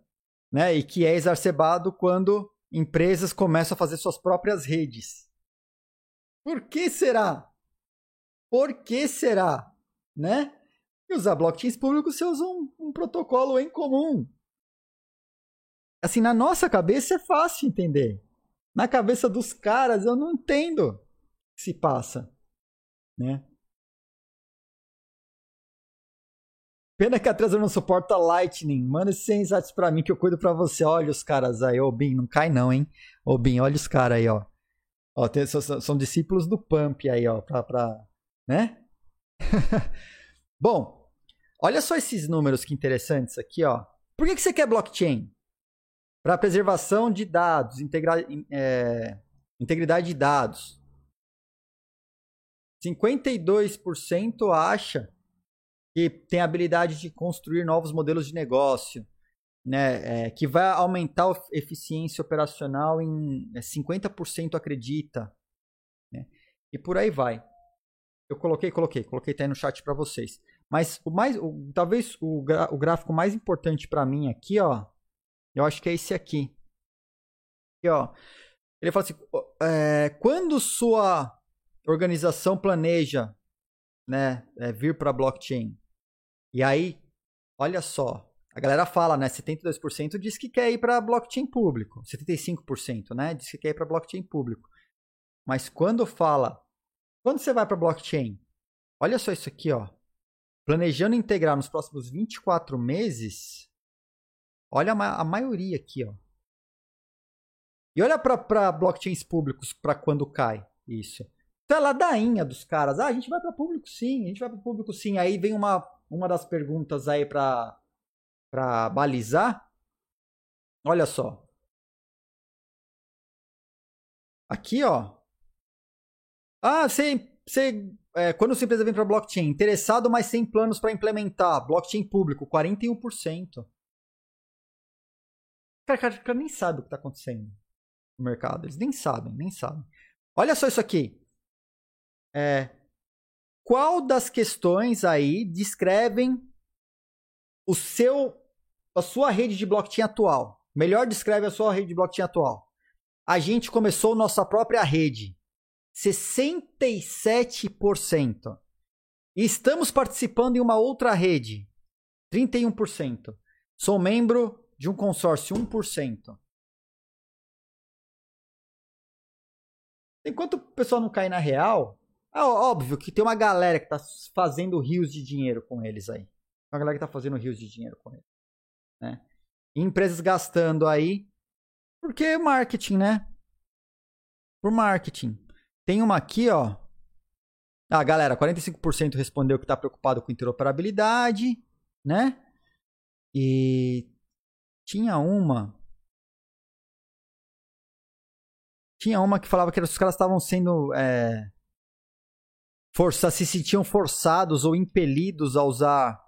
né? E que é exacerbado quando empresas começam a fazer suas próprias redes. Por que será? Por que será? Né? E usar blockchains públicos você usa um, um protocolo em comum. Assim, na nossa cabeça é fácil entender. Na cabeça dos caras eu não entendo o que se passa. Né? Pena que a Trezor não suporta Lightning. Manda esses insights pra mim que eu cuido pra você. Olha os caras aí. Ô, Bin, não cai não, hein? Ô, Bin, olha os caras aí, ó. Ó, tem, são, são, discípulos do Pump aí, ó, pra, pra né? (laughs) Bom, olha só esses números que interessantes aqui, ó. Por que, que você quer blockchain? Para preservação de dados, integra é, integridade de dados. 52% acha que tem a habilidade de construir novos modelos de negócio, né, é, que vai aumentar a eficiência operacional em 50% é, acredita, né, e por aí vai. Eu coloquei, coloquei, coloquei até no chat para vocês. Mas o mais, o, talvez o, o gráfico mais importante para mim aqui, ó, eu acho que é esse aqui. Aqui, ó. Ele fala assim, é, quando sua organização planeja, né, é, vir para blockchain, e aí, olha só, a galera fala, né? 72% diz que quer ir para blockchain público. 75%, né? Diz que quer ir para blockchain público. Mas quando fala, quando você vai para blockchain, olha só isso aqui, ó. Planejando integrar nos próximos 24 meses, olha a, ma a maioria aqui, ó. E olha para blockchains públicos para quando cai isso. Então é ladainha dos caras. Ah, a gente vai para público sim, a gente vai para público sim. Aí vem uma uma das perguntas aí para para balizar. Olha só. Aqui, ó. Ah, você, você é, quando sua empresa vem para blockchain, interessado, mas sem planos para implementar, blockchain público, 41%. Cara, cara, cara nem sabe o que está acontecendo no mercado. Eles nem sabem, nem sabem. Olha só isso aqui. É, qual das questões aí descrevem o seu a sua rede de blockchain atual? Melhor descreve a sua rede de blockchain atual. A gente começou nossa própria rede. 67%. E estamos participando em uma outra rede. 31%. Sou membro de um consórcio 1%. Enquanto o pessoal não cai na real, é óbvio que tem uma galera que está fazendo rios de dinheiro com eles aí. Uma galera que está fazendo rios de dinheiro com eles. Né? E empresas gastando aí. Porque marketing, né? Por marketing. Tem uma aqui, ó. Ah, galera, 45% respondeu que está preocupado com interoperabilidade, né? E tinha uma. Tinha uma que falava que os caras estavam sendo. É, força, se sentiam forçados ou impelidos a usar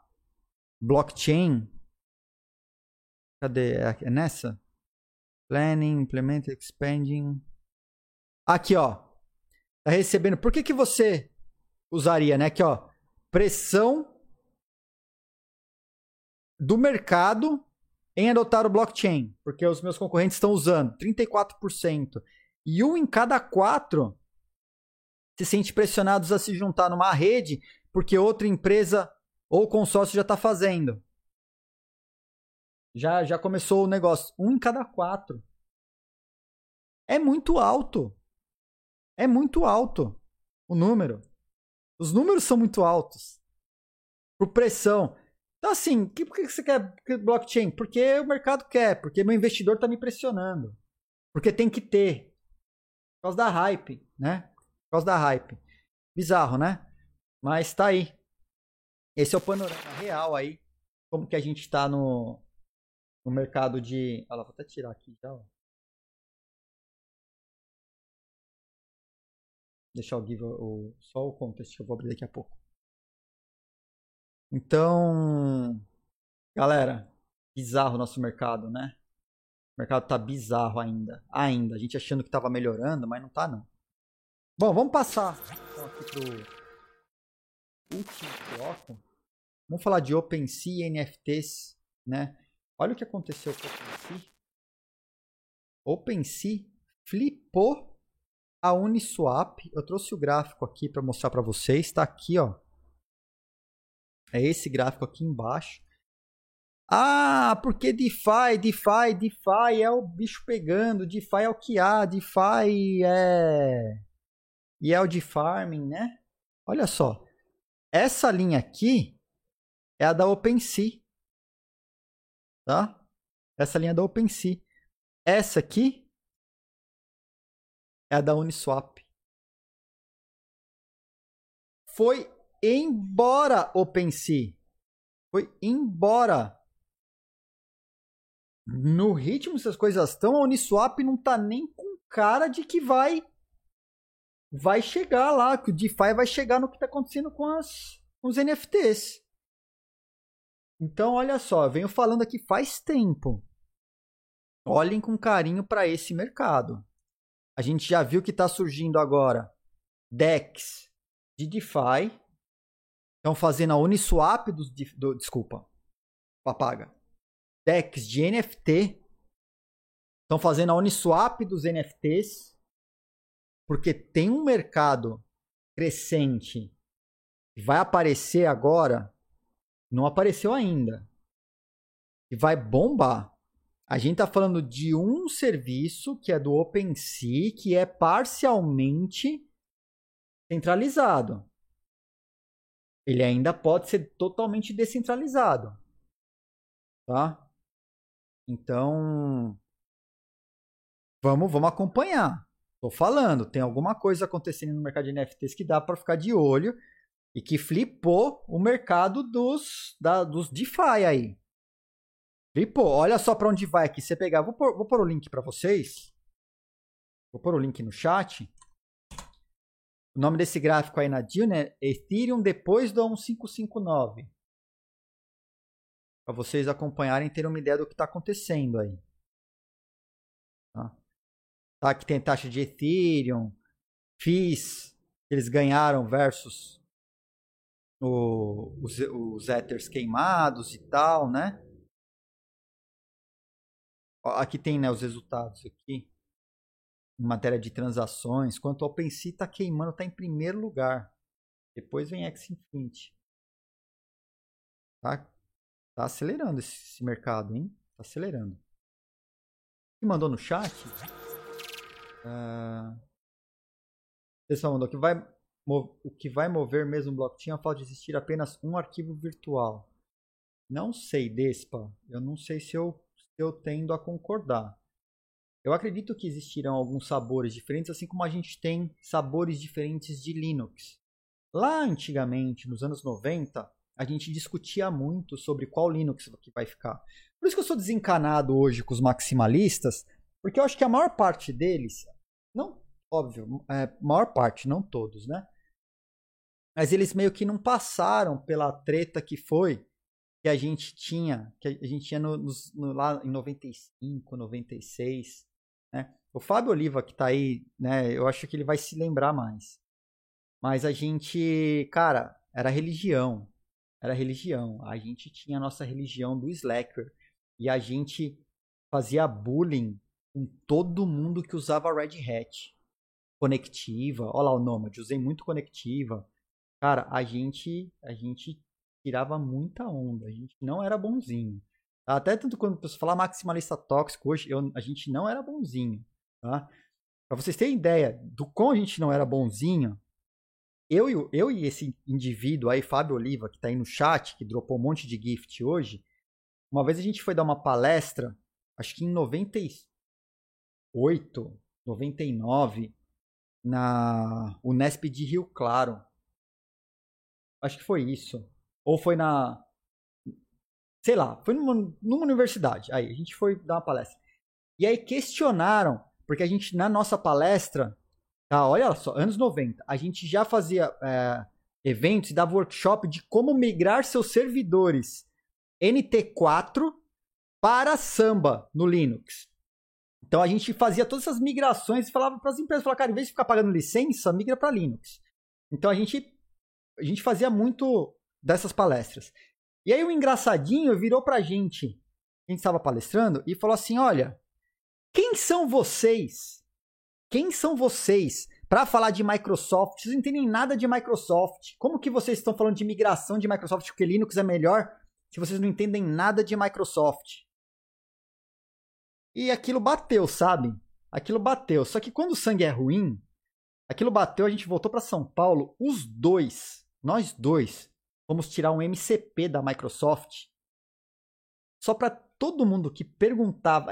blockchain. Cadê? É, é nessa? Planning, implement, expanding. Aqui, ó. Tá recebendo. Por que, que você usaria, né? Aqui, ó. Pressão do mercado em adotar o blockchain, porque os meus concorrentes estão usando 34%. E um em cada quatro se sente pressionados a se juntar numa rede porque outra empresa ou consórcio já está fazendo. Já, já começou o negócio. Um em cada quatro. É muito alto. É muito alto o número. Os números são muito altos. Por pressão. Então, assim, que, por que você quer blockchain? Porque o mercado quer, porque meu investidor está me pressionando. Porque tem que ter. Por causa da hype, né? Por causa da hype. Bizarro, né? Mas tá aí. Esse é o panorama real aí. Como que a gente está no, no mercado de. Olha lá, vou até tirar aqui já. Ó. Deixar o give o, só o contexto que eu vou abrir daqui a pouco. Então, galera, bizarro o nosso mercado, né? O mercado tá bizarro ainda. Ainda. A gente achando que tava melhorando, mas não tá não. Bom, vamos passar então, aqui pro último bloco. Vamos falar de OpenSea e NFTs, né? Olha o que aconteceu com o OpenSea. OpenSea flipou a Uniswap. Eu trouxe o gráfico aqui para mostrar para vocês. Está aqui, ó. É esse gráfico aqui embaixo. Ah, porque DeFi, DeFi, DeFi é o bicho pegando, DeFi é o que há, DeFi é. E é o de farming, né? Olha só. Essa linha aqui é a da OpenSea. Tá? Essa linha é da OpenSea. Essa aqui é da Uniswap. Foi embora OpenSea. Foi embora. No ritmo essas coisas estão, a Uniswap não tá nem com cara de que vai vai chegar lá, que o DeFi vai chegar no que está acontecendo com, as, com os NFTs. Então, olha só, eu venho falando aqui faz tempo. Olhem com carinho para esse mercado. A gente já viu que está surgindo agora DEX de DeFi Estão fazendo a Uniswap dos. Do, desculpa. Papaga. Decks de NFT. Estão fazendo a Uniswap dos NFTs. Porque tem um mercado crescente que vai aparecer agora. Não apareceu ainda. E vai bombar. A gente está falando de um serviço que é do OpenSea, que é parcialmente centralizado ele ainda pode ser totalmente descentralizado. Tá? Então, vamos, vamos acompanhar. Tô falando, tem alguma coisa acontecendo no mercado de NFTs que dá para ficar de olho e que flipou o mercado dos, da, dos DeFi aí. Flipou. Olha só para onde vai aqui. Você pegar, vou pôr, vou pôr o link para vocês. Vou pôr o link no chat. O nome desse gráfico aí na DIL é Ethereum depois do 1559. Para vocês acompanharem e terem uma ideia do que está acontecendo aí. Tá? tá? Aqui tem taxa de Ethereum, FIIs que eles ganharam versus o, os, os ethers queimados e tal, né? Aqui tem né, os resultados aqui. Em matéria de transações. Quanto ao OpenSea está queimando, está em primeiro lugar. Depois vem X Infinity. Tá, tá acelerando esse, esse mercado, hein? Tá acelerando. Que mandou no chat? Uh, pessoal mandou que vai o que vai mover mesmo o blockchain é o fato de existir apenas um arquivo virtual. Não sei, Despa. Eu não sei se eu, eu tendo a concordar. Eu acredito que existirão alguns sabores diferentes, assim como a gente tem sabores diferentes de Linux. Lá antigamente, nos anos 90, a gente discutia muito sobre qual Linux que vai ficar. Por isso que eu sou desencanado hoje com os maximalistas, porque eu acho que a maior parte deles, não, óbvio, é, maior parte, não todos, né? Mas eles meio que não passaram pela treta que foi que a gente tinha, que a gente tinha no, no, lá em 95, 96, né? O Fábio Oliva que tá aí, né, eu acho que ele vai se lembrar mais. Mas a gente, cara, era religião. Era religião. A gente tinha a nossa religião do Slacker. E a gente fazia bullying com todo mundo que usava Red Hat. Conectiva, olha lá o Nomad, usei muito conectiva. Cara, a gente, a gente tirava muita onda, a gente não era bonzinho. Até tanto quando você falar maximalista tóxico hoje, eu, a gente não era bonzinho, tá? Pra vocês terem ideia do como a gente não era bonzinho, eu e, eu e esse indivíduo aí, Fábio Oliva, que tá aí no chat, que dropou um monte de gift hoje, uma vez a gente foi dar uma palestra, acho que em 98, 99, na Unesp de Rio Claro. Acho que foi isso. Ou foi na. Sei lá, foi numa, numa universidade. Aí, a gente foi dar uma palestra. E aí questionaram, porque a gente, na nossa palestra, tá, olha só, anos 90, a gente já fazia é, eventos e dava workshop de como migrar seus servidores NT4 para Samba no Linux. Então a gente fazia todas essas migrações e falava para as empresas, falava, cara, em vez de ficar pagando licença, migra para Linux. Então a gente a gente fazia muito dessas palestras. E aí o engraçadinho virou pra gente, gente estava palestrando, e falou assim: olha, quem são vocês? Quem são vocês para falar de Microsoft? Vocês não entendem nada de Microsoft. Como que vocês estão falando de migração de Microsoft porque Linux é melhor se vocês não entendem nada de Microsoft? E aquilo bateu, sabe? Aquilo bateu. Só que quando o sangue é ruim, aquilo bateu, a gente voltou para São Paulo, os dois nós dois vamos tirar um MCP da Microsoft só para todo mundo que perguntava,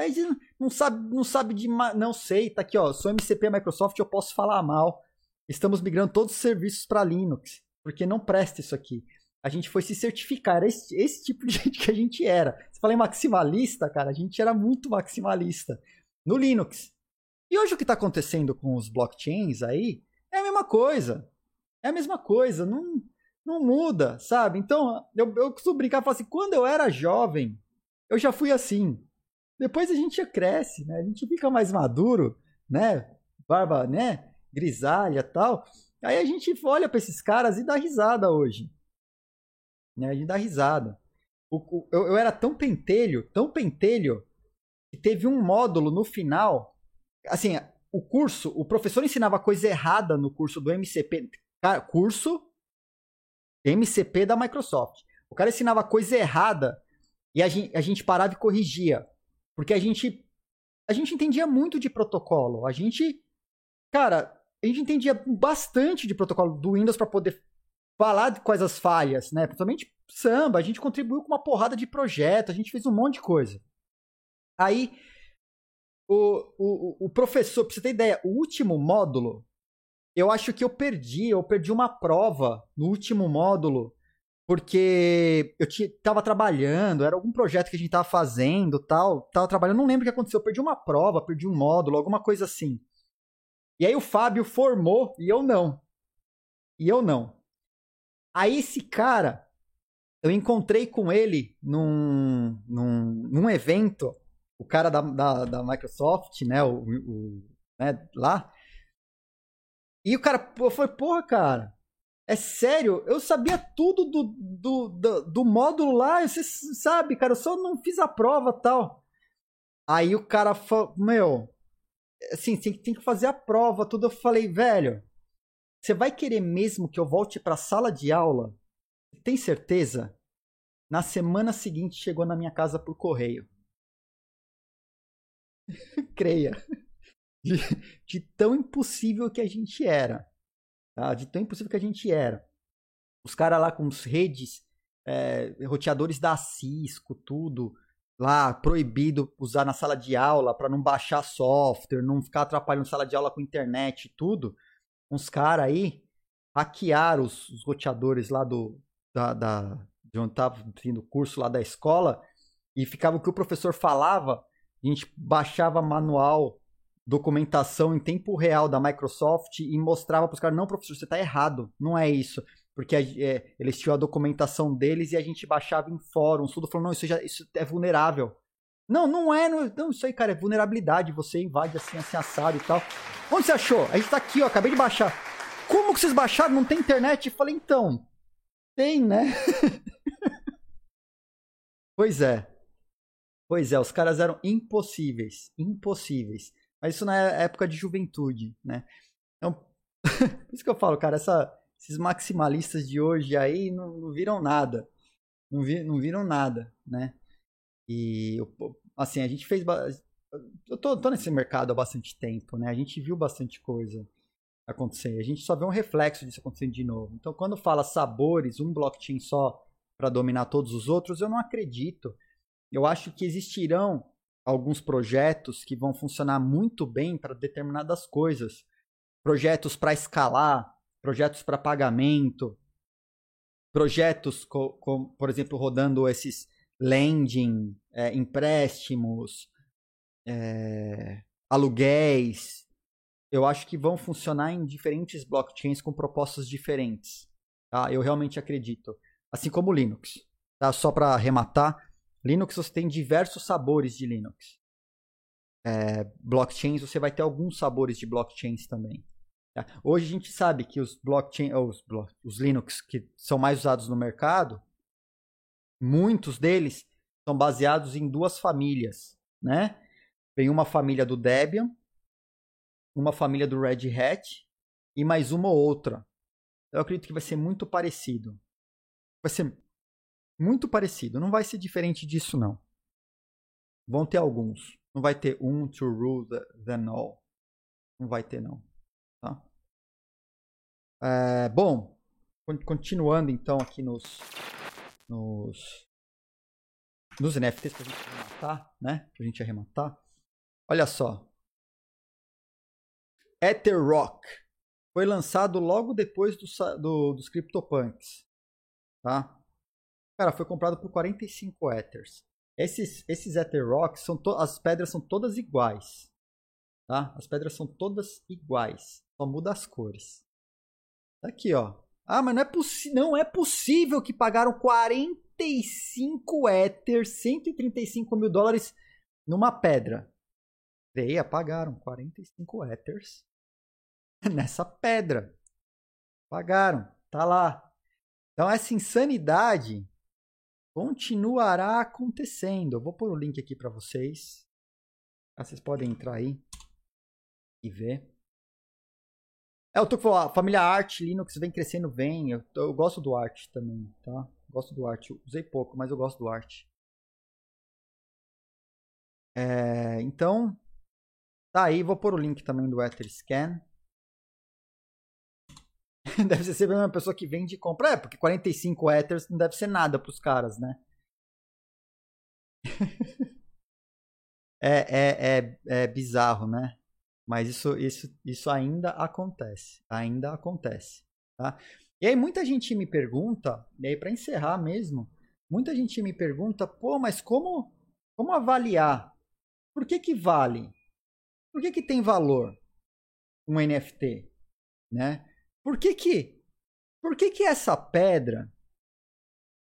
não sabe, não sabe de, não sei, tá aqui ó, sou MCP Microsoft, eu posso falar mal. Estamos migrando todos os serviços para Linux, porque não presta isso aqui. A gente foi se certificar, era esse, esse tipo de (laughs) gente que a gente era. Você fala em maximalista, cara, a gente era muito maximalista no Linux. E hoje o que está acontecendo com os blockchains aí é a mesma coisa. É a mesma coisa, não, não muda, sabe? Então, eu, eu costumo brincar e falar assim: quando eu era jovem, eu já fui assim. Depois a gente cresce, né? A gente fica mais maduro, né? Barba, né? Grisalha tal. Aí a gente olha para esses caras e dá risada hoje. Né? A gente dá risada. O, o, eu, eu era tão pentelho, tão pentelho, que teve um módulo no final. Assim, o curso, o professor ensinava coisa errada no curso do MCP. Cara, curso MCP da Microsoft. O cara ensinava coisa errada e a gente, a gente parava e corrigia. Porque a gente a gente entendia muito de protocolo. A gente, cara, a gente entendia bastante de protocolo do Windows para poder falar de quais as falhas, né? Principalmente samba, a gente contribuiu com uma porrada de projeto, a gente fez um monte de coisa. Aí, o, o, o professor, pra você ter ideia, o último módulo eu acho que eu perdi, eu perdi uma prova no último módulo, porque eu estava trabalhando, era algum projeto que a gente estava fazendo, tal, tava trabalhando, não lembro o que aconteceu, eu perdi uma prova, perdi um módulo, alguma coisa assim. E aí o Fábio formou e eu não. E eu não. Aí esse cara, eu encontrei com ele num, num, num evento, o cara da, da, da Microsoft, né, o, o né, lá, e o cara foi, porra, cara, É sério, eu sabia tudo do, do, do, do módulo lá, você sabe, cara, eu só não fiz a prova tal. Aí o cara falou, meu, assim, tem, tem que fazer a prova, tudo. Eu falei, velho, você vai querer mesmo que eu volte pra sala de aula? Tem certeza? Na semana seguinte chegou na minha casa por correio. (laughs) Creia. De, (laughs) de, tão impossível que a gente era. Tá? De tão impossível que a gente era. Os caras lá com os redes, é, roteadores da Cisco, tudo lá proibido usar na sala de aula para não baixar software, não ficar atrapalhando sala de aula com internet e tudo. Uns caras aí hackearam os, os, roteadores lá do da, da de onde estava tendo curso lá da escola e ficava o que o professor falava, a gente baixava manual, documentação em tempo real da Microsoft e mostrava para os caras, não, professor, você está errado, não é isso porque é, eles tinham a documentação deles e a gente baixava em fóruns, tudo falando, não, isso, já, isso é vulnerável. Não, não é, não, não, isso aí, cara, é vulnerabilidade, você invade assim, assim, assado e tal. Onde você achou? A gente tá aqui, ó, acabei de baixar. Como que vocês baixaram? Não tem internet? Eu falei, então, tem, né? (laughs) pois é. Pois é, os caras eram impossíveis, impossíveis. Mas isso na época de juventude, né? Então, (laughs) por isso que eu falo, cara, essa esses maximalistas de hoje aí não, não viram nada. Não, vi, não viram nada, né? E, assim, a gente fez. Eu tô, tô nesse mercado há bastante tempo, né? A gente viu bastante coisa acontecer. A gente só vê um reflexo disso acontecendo de novo. Então, quando fala sabores, um blockchain só para dominar todos os outros, eu não acredito. Eu acho que existirão alguns projetos que vão funcionar muito bem para determinadas coisas. Projetos para escalar, projetos para pagamento, projetos, por exemplo, rodando esses lending, é, empréstimos, é, aluguéis. Eu acho que vão funcionar em diferentes blockchains com propostas diferentes. Tá? Eu realmente acredito. Assim como o Linux. Tá? Só para arrematar, Linux você tem diversos sabores de Linux. É, blockchains você vai ter alguns sabores de blockchains também. Tá? Hoje a gente sabe que os blockchain, os, os Linux que são mais usados no mercado, muitos deles são baseados em duas famílias, né? Tem uma família do Debian, uma família do Red Hat e mais uma ou outra. Eu acredito que vai ser muito parecido. Vai ser muito parecido. Não vai ser diferente disso, não. Vão ter alguns. Não vai ter um to rule the all. Não vai ter, não. Tá? É, bom, continuando então aqui nos, nos, nos NFTs para a gente arrematar, né? Para a gente arrematar. Olha só. Ether Rock foi lançado logo depois do, do, dos CryptoPunks. Tá? Cara, foi comprado por 45 Ethers. Esses, esses Ether Rocks, são as pedras são todas iguais. Tá? As pedras são todas iguais. Só muda as cores. Tá aqui, ó. Ah, mas não é, não é possível que pagaram 45 Ether, 135 mil dólares numa pedra. Veia, pagaram 45 Ethers (laughs) nessa pedra. Pagaram, tá lá. Então essa insanidade continuará acontecendo. Eu vou pôr o link aqui para vocês. Vocês podem entrar aí e ver. É, eu tô falando, a família Art Linux vem crescendo bem. Eu, eu gosto do Art também, tá? Gosto do Art. Usei pouco, mas eu gosto do Art. É, então, tá aí. Vou pôr o link também do Etherscan. (laughs) deve ser sempre uma pessoa que vende e compra. É, porque 45 Ethers não deve ser nada pros caras, né? (laughs) é, é, é, é bizarro, né? Mas isso, isso, isso ainda acontece. Ainda acontece. Tá? E aí muita gente me pergunta, e aí para encerrar mesmo, muita gente me pergunta, pô, mas como, como avaliar? Por que que vale? Por que que tem valor um NFT? Né? Por que que, por que que essa pedra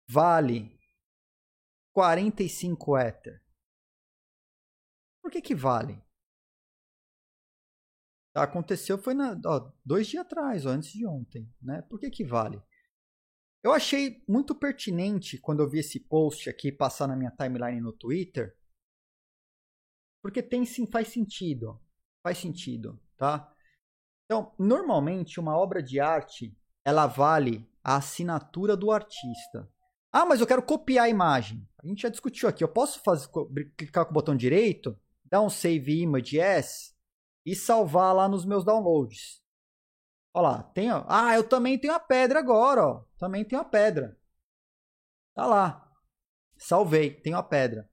vale 45 Ether? Por que que vale? Aconteceu foi na, ó, dois dias atrás, ou antes de ontem, né? Por que que vale? Eu achei muito pertinente quando eu vi esse post aqui passar na minha timeline no Twitter, porque tem sim, faz sentido, faz sentido, tá? Então, normalmente uma obra de arte, ela vale a assinatura do artista. Ah, mas eu quero copiar a imagem. A gente já discutiu aqui. Eu posso fazer, clicar com o botão direito, dar um Save Image Yes e salvar lá nos meus downloads. Olha lá, tem, ó. Ah, eu também tenho a pedra agora, ó. Também tenho a pedra. Tá lá. Salvei, tenho a pedra.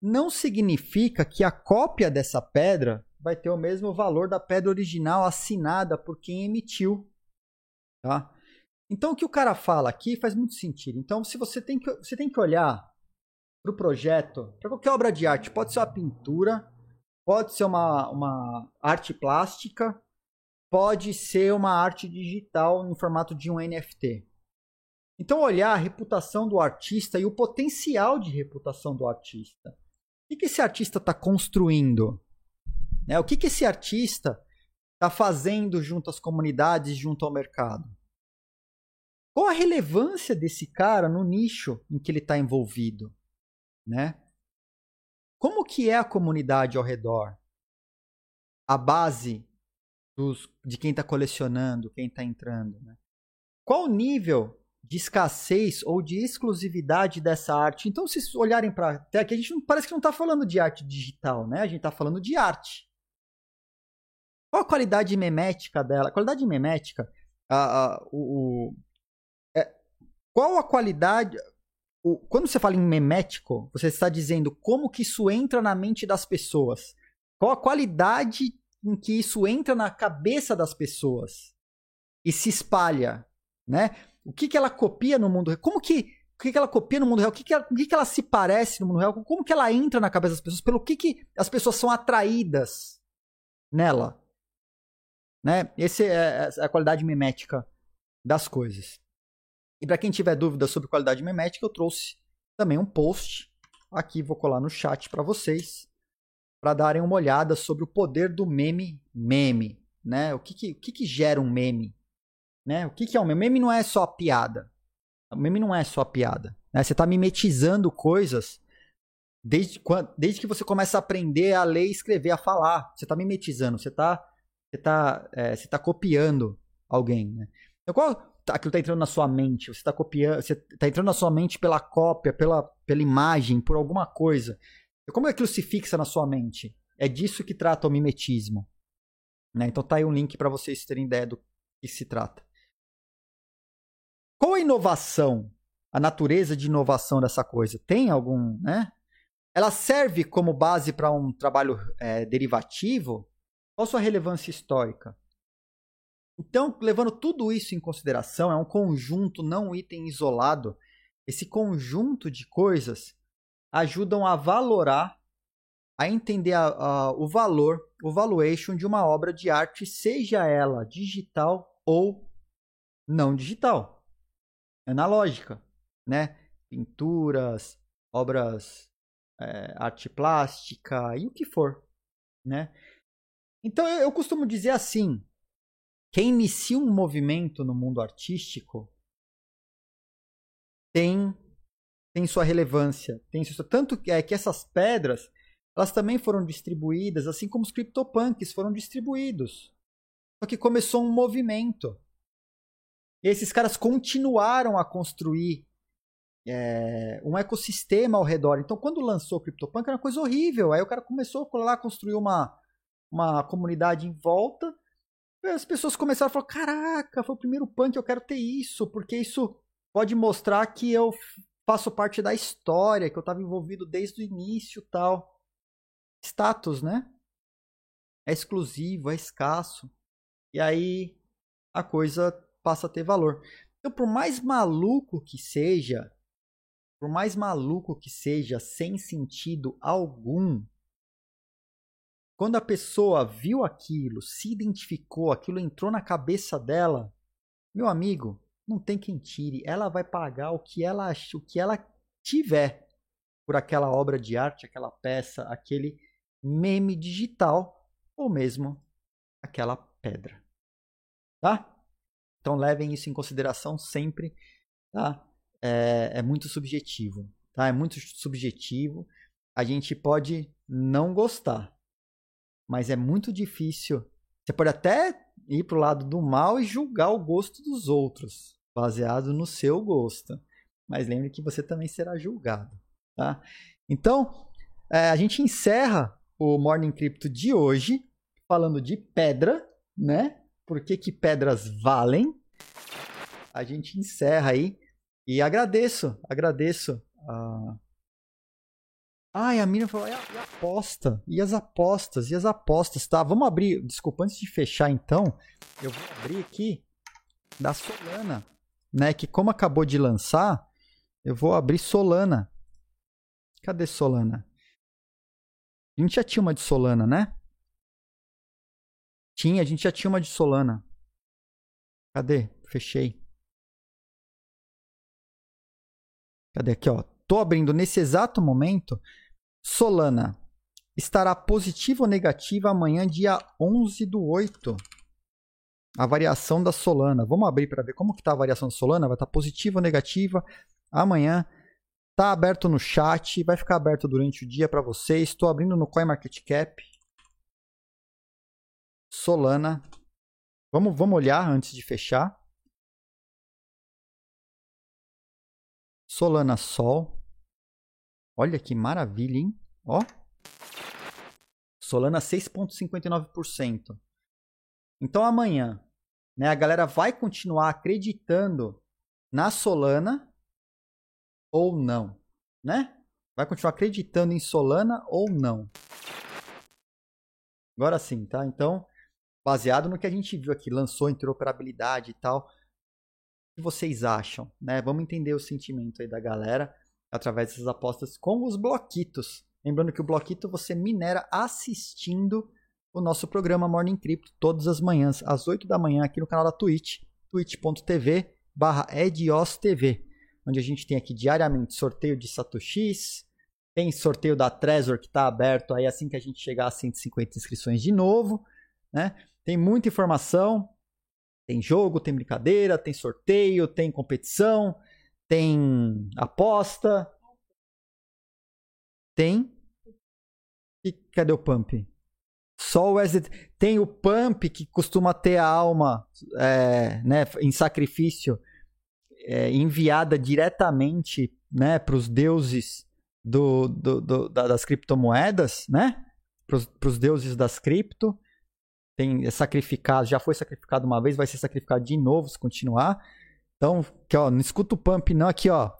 Não significa que a cópia dessa pedra vai ter o mesmo valor da pedra original assinada por quem emitiu, tá? Então, o que o cara fala aqui faz muito sentido. Então, se você tem que, você tem que olhar para o projeto, para qualquer obra de arte, pode ser uma pintura, pode ser uma, uma arte plástica, pode ser uma arte digital em formato de um NFT. Então, olhar a reputação do artista e o potencial de reputação do artista. O que esse artista está construindo? Né? O que esse artista está fazendo junto às comunidades, junto ao mercado? Qual a relevância desse cara no nicho em que ele está envolvido? Né? Como que é a comunidade ao redor? A base dos, de quem está colecionando, quem está entrando. Né? Qual o nível de escassez ou de exclusividade dessa arte? Então, se olharem para até aqui, a gente não, parece que não está falando de arte digital, né? A gente está falando de arte. Qual a qualidade memética dela? A qualidade memética, a, a, o, qual a qualidade. O, quando você fala em memético, você está dizendo como que isso entra na mente das pessoas. Qual a qualidade em que isso entra na cabeça das pessoas e se espalha, né? O que, que ela copia no mundo real? Como que, o que, que ela copia no mundo real? O que, que, ela, o que, que ela se parece no mundo real? Como que ela entra na cabeça das pessoas? Pelo que, que as pessoas são atraídas nela? Né? Essa é, é a qualidade memética das coisas. E para quem tiver dúvidas sobre qualidade memética, eu trouxe também um post aqui, vou colar no chat para vocês, para darem uma olhada sobre o poder do meme meme, né? O que que, o que, que gera um meme, né? O que, que é um meme? Meme não é só piada. O meme não é só piada. Né? Você está mimetizando coisas desde, quando, desde que você começa a aprender a ler, escrever, a falar. Você está mimetizando, você está você tá, é, tá copiando alguém. Né? Então, qual, Tá, aquilo está entrando na sua mente, você está copiando, você está entrando na sua mente pela cópia, pela, pela imagem, por alguma coisa. Como é que aquilo se fixa na sua mente? É disso que trata o mimetismo. Né? Então tá aí um link para vocês terem ideia do que se trata. Qual a inovação? A natureza de inovação dessa coisa? Tem algum, né? Ela serve como base para um trabalho é, derivativo? Qual sua relevância histórica? Então, levando tudo isso em consideração, é um conjunto, não um item isolado. Esse conjunto de coisas ajudam a valorar, a entender a, a, o valor, o valuation de uma obra de arte, seja ela digital ou não digital. É na lógica, né? Pinturas, obras, é, arte plástica e o que for, né? Então eu, eu costumo dizer assim: quem inicia um movimento no mundo artístico tem tem sua relevância, tem sua, tanto que é que essas pedras elas também foram distribuídas, assim como os CryptoPunks foram distribuídos. Só que começou um movimento. E esses caras continuaram a construir é, um ecossistema ao redor. Então, quando lançou o CryptoPunk, era uma coisa horrível. Aí o cara começou a lá construir uma, uma comunidade em volta as pessoas começaram a falar: caraca, foi o primeiro punk, eu quero ter isso, porque isso pode mostrar que eu faço parte da história, que eu estava envolvido desde o início tal. Status, né? É exclusivo, é escasso. E aí a coisa passa a ter valor. Então, por mais maluco que seja, por mais maluco que seja, sem sentido algum, quando a pessoa viu aquilo, se identificou, aquilo entrou na cabeça dela, meu amigo, não tem quem tire. Ela vai pagar o que ela, o que ela tiver por aquela obra de arte, aquela peça, aquele meme digital ou mesmo aquela pedra. Tá? Então levem isso em consideração sempre, tá? É, é muito subjetivo, tá? É muito subjetivo. A gente pode não gostar, mas é muito difícil. Você pode até ir pro lado do mal e julgar o gosto dos outros, baseado no seu gosto. Mas lembre que você também será julgado, tá? Então, é, a gente encerra o Morning Crypto de hoje falando de pedra, né? Por que, que pedras valem? A gente encerra aí e agradeço, agradeço. A... Ai, a mina falou, e a, e a aposta? E as apostas? E as apostas? Tá, vamos abrir. Desculpa, antes de fechar então, eu vou abrir aqui da Solana, né? Que como acabou de lançar, eu vou abrir Solana. Cadê Solana? A gente já tinha uma de Solana, né? Tinha, a gente já tinha uma de Solana. Cadê? Fechei. Cadê aqui, ó? Tô abrindo nesse exato momento. Solana estará positiva ou negativa amanhã, dia 11 do 8. A variação da Solana. Vamos abrir para ver como que tá a variação da Solana. Vai estar tá positiva ou negativa amanhã. Tá aberto no chat, vai ficar aberto durante o dia para vocês. Estou abrindo no CoinMarketCap. Solana. Vamos, vamos olhar antes de fechar. Solana Sol. Olha que maravilha, hein? Ó. Solana 6,59%. Então amanhã, né, a galera vai continuar acreditando na Solana ou não, né? Vai continuar acreditando em Solana ou não? Agora sim, tá? Então, baseado no que a gente viu aqui, lançou interoperabilidade e tal, o que vocês acham, né? Vamos entender o sentimento aí da galera através dessas apostas com os bloquitos. Lembrando que o bloquito você minera assistindo o nosso programa Morning Crypto todas as manhãs às 8 da manhã aqui no canal da Twitch, twitch.tv barra TV onde a gente tem aqui diariamente sorteio de Satoshis, tem sorteio da Trezor que está aberto aí assim que a gente chegar a 150 inscrições de novo, né? Tem muita informação, tem jogo, tem brincadeira, tem sorteio, tem competição, tem aposta, tem e cadê o pump? Só o SDT. Tem o pump que costuma ter a alma é, né, em sacrifício é, enviada diretamente né, para os deuses do, do, do, das criptomoedas, né? Para os deuses das cripto. Tem é sacrificado, já foi sacrificado uma vez, vai ser sacrificado de novo se continuar. Então, aqui, ó, não escuta o pump, não. Aqui, ó.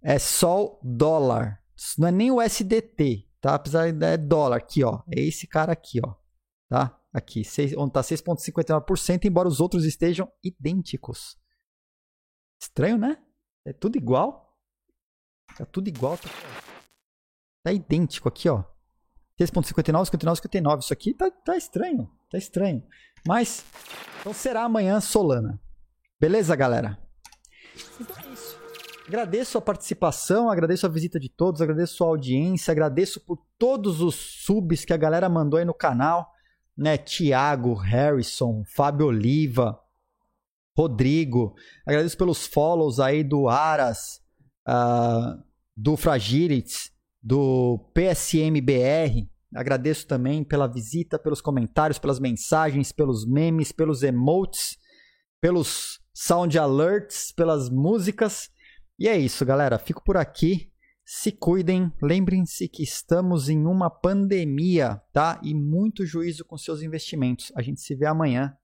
É só dólar. Isso não é nem o SDT, tá? Apesar de é dólar. Aqui, ó. É esse cara aqui, ó. Tá? Aqui, 6, onde tá 6,59%, embora os outros estejam idênticos. Estranho, né? É tudo igual. Tá tudo igual. Tá, tá idêntico aqui, ó. 6.59, 59, 59. Isso aqui tá, tá estranho. Tá estranho. Mas, então será amanhã Solana. Beleza, galera? Então é isso. Agradeço a participação, agradeço a visita de todos, agradeço a audiência, agradeço por todos os subs que a galera mandou aí no canal, né? Tiago, Harrison, Fábio Oliva, Rodrigo. Agradeço pelos follows aí do Aras, uh, do Fragilities, do PSMBR. Agradeço também pela visita, pelos comentários, pelas mensagens, pelos memes, pelos emotes, pelos sound alerts, pelas músicas. E é isso, galera. Fico por aqui. Se cuidem, lembrem-se que estamos em uma pandemia, tá? E muito juízo com seus investimentos. A gente se vê amanhã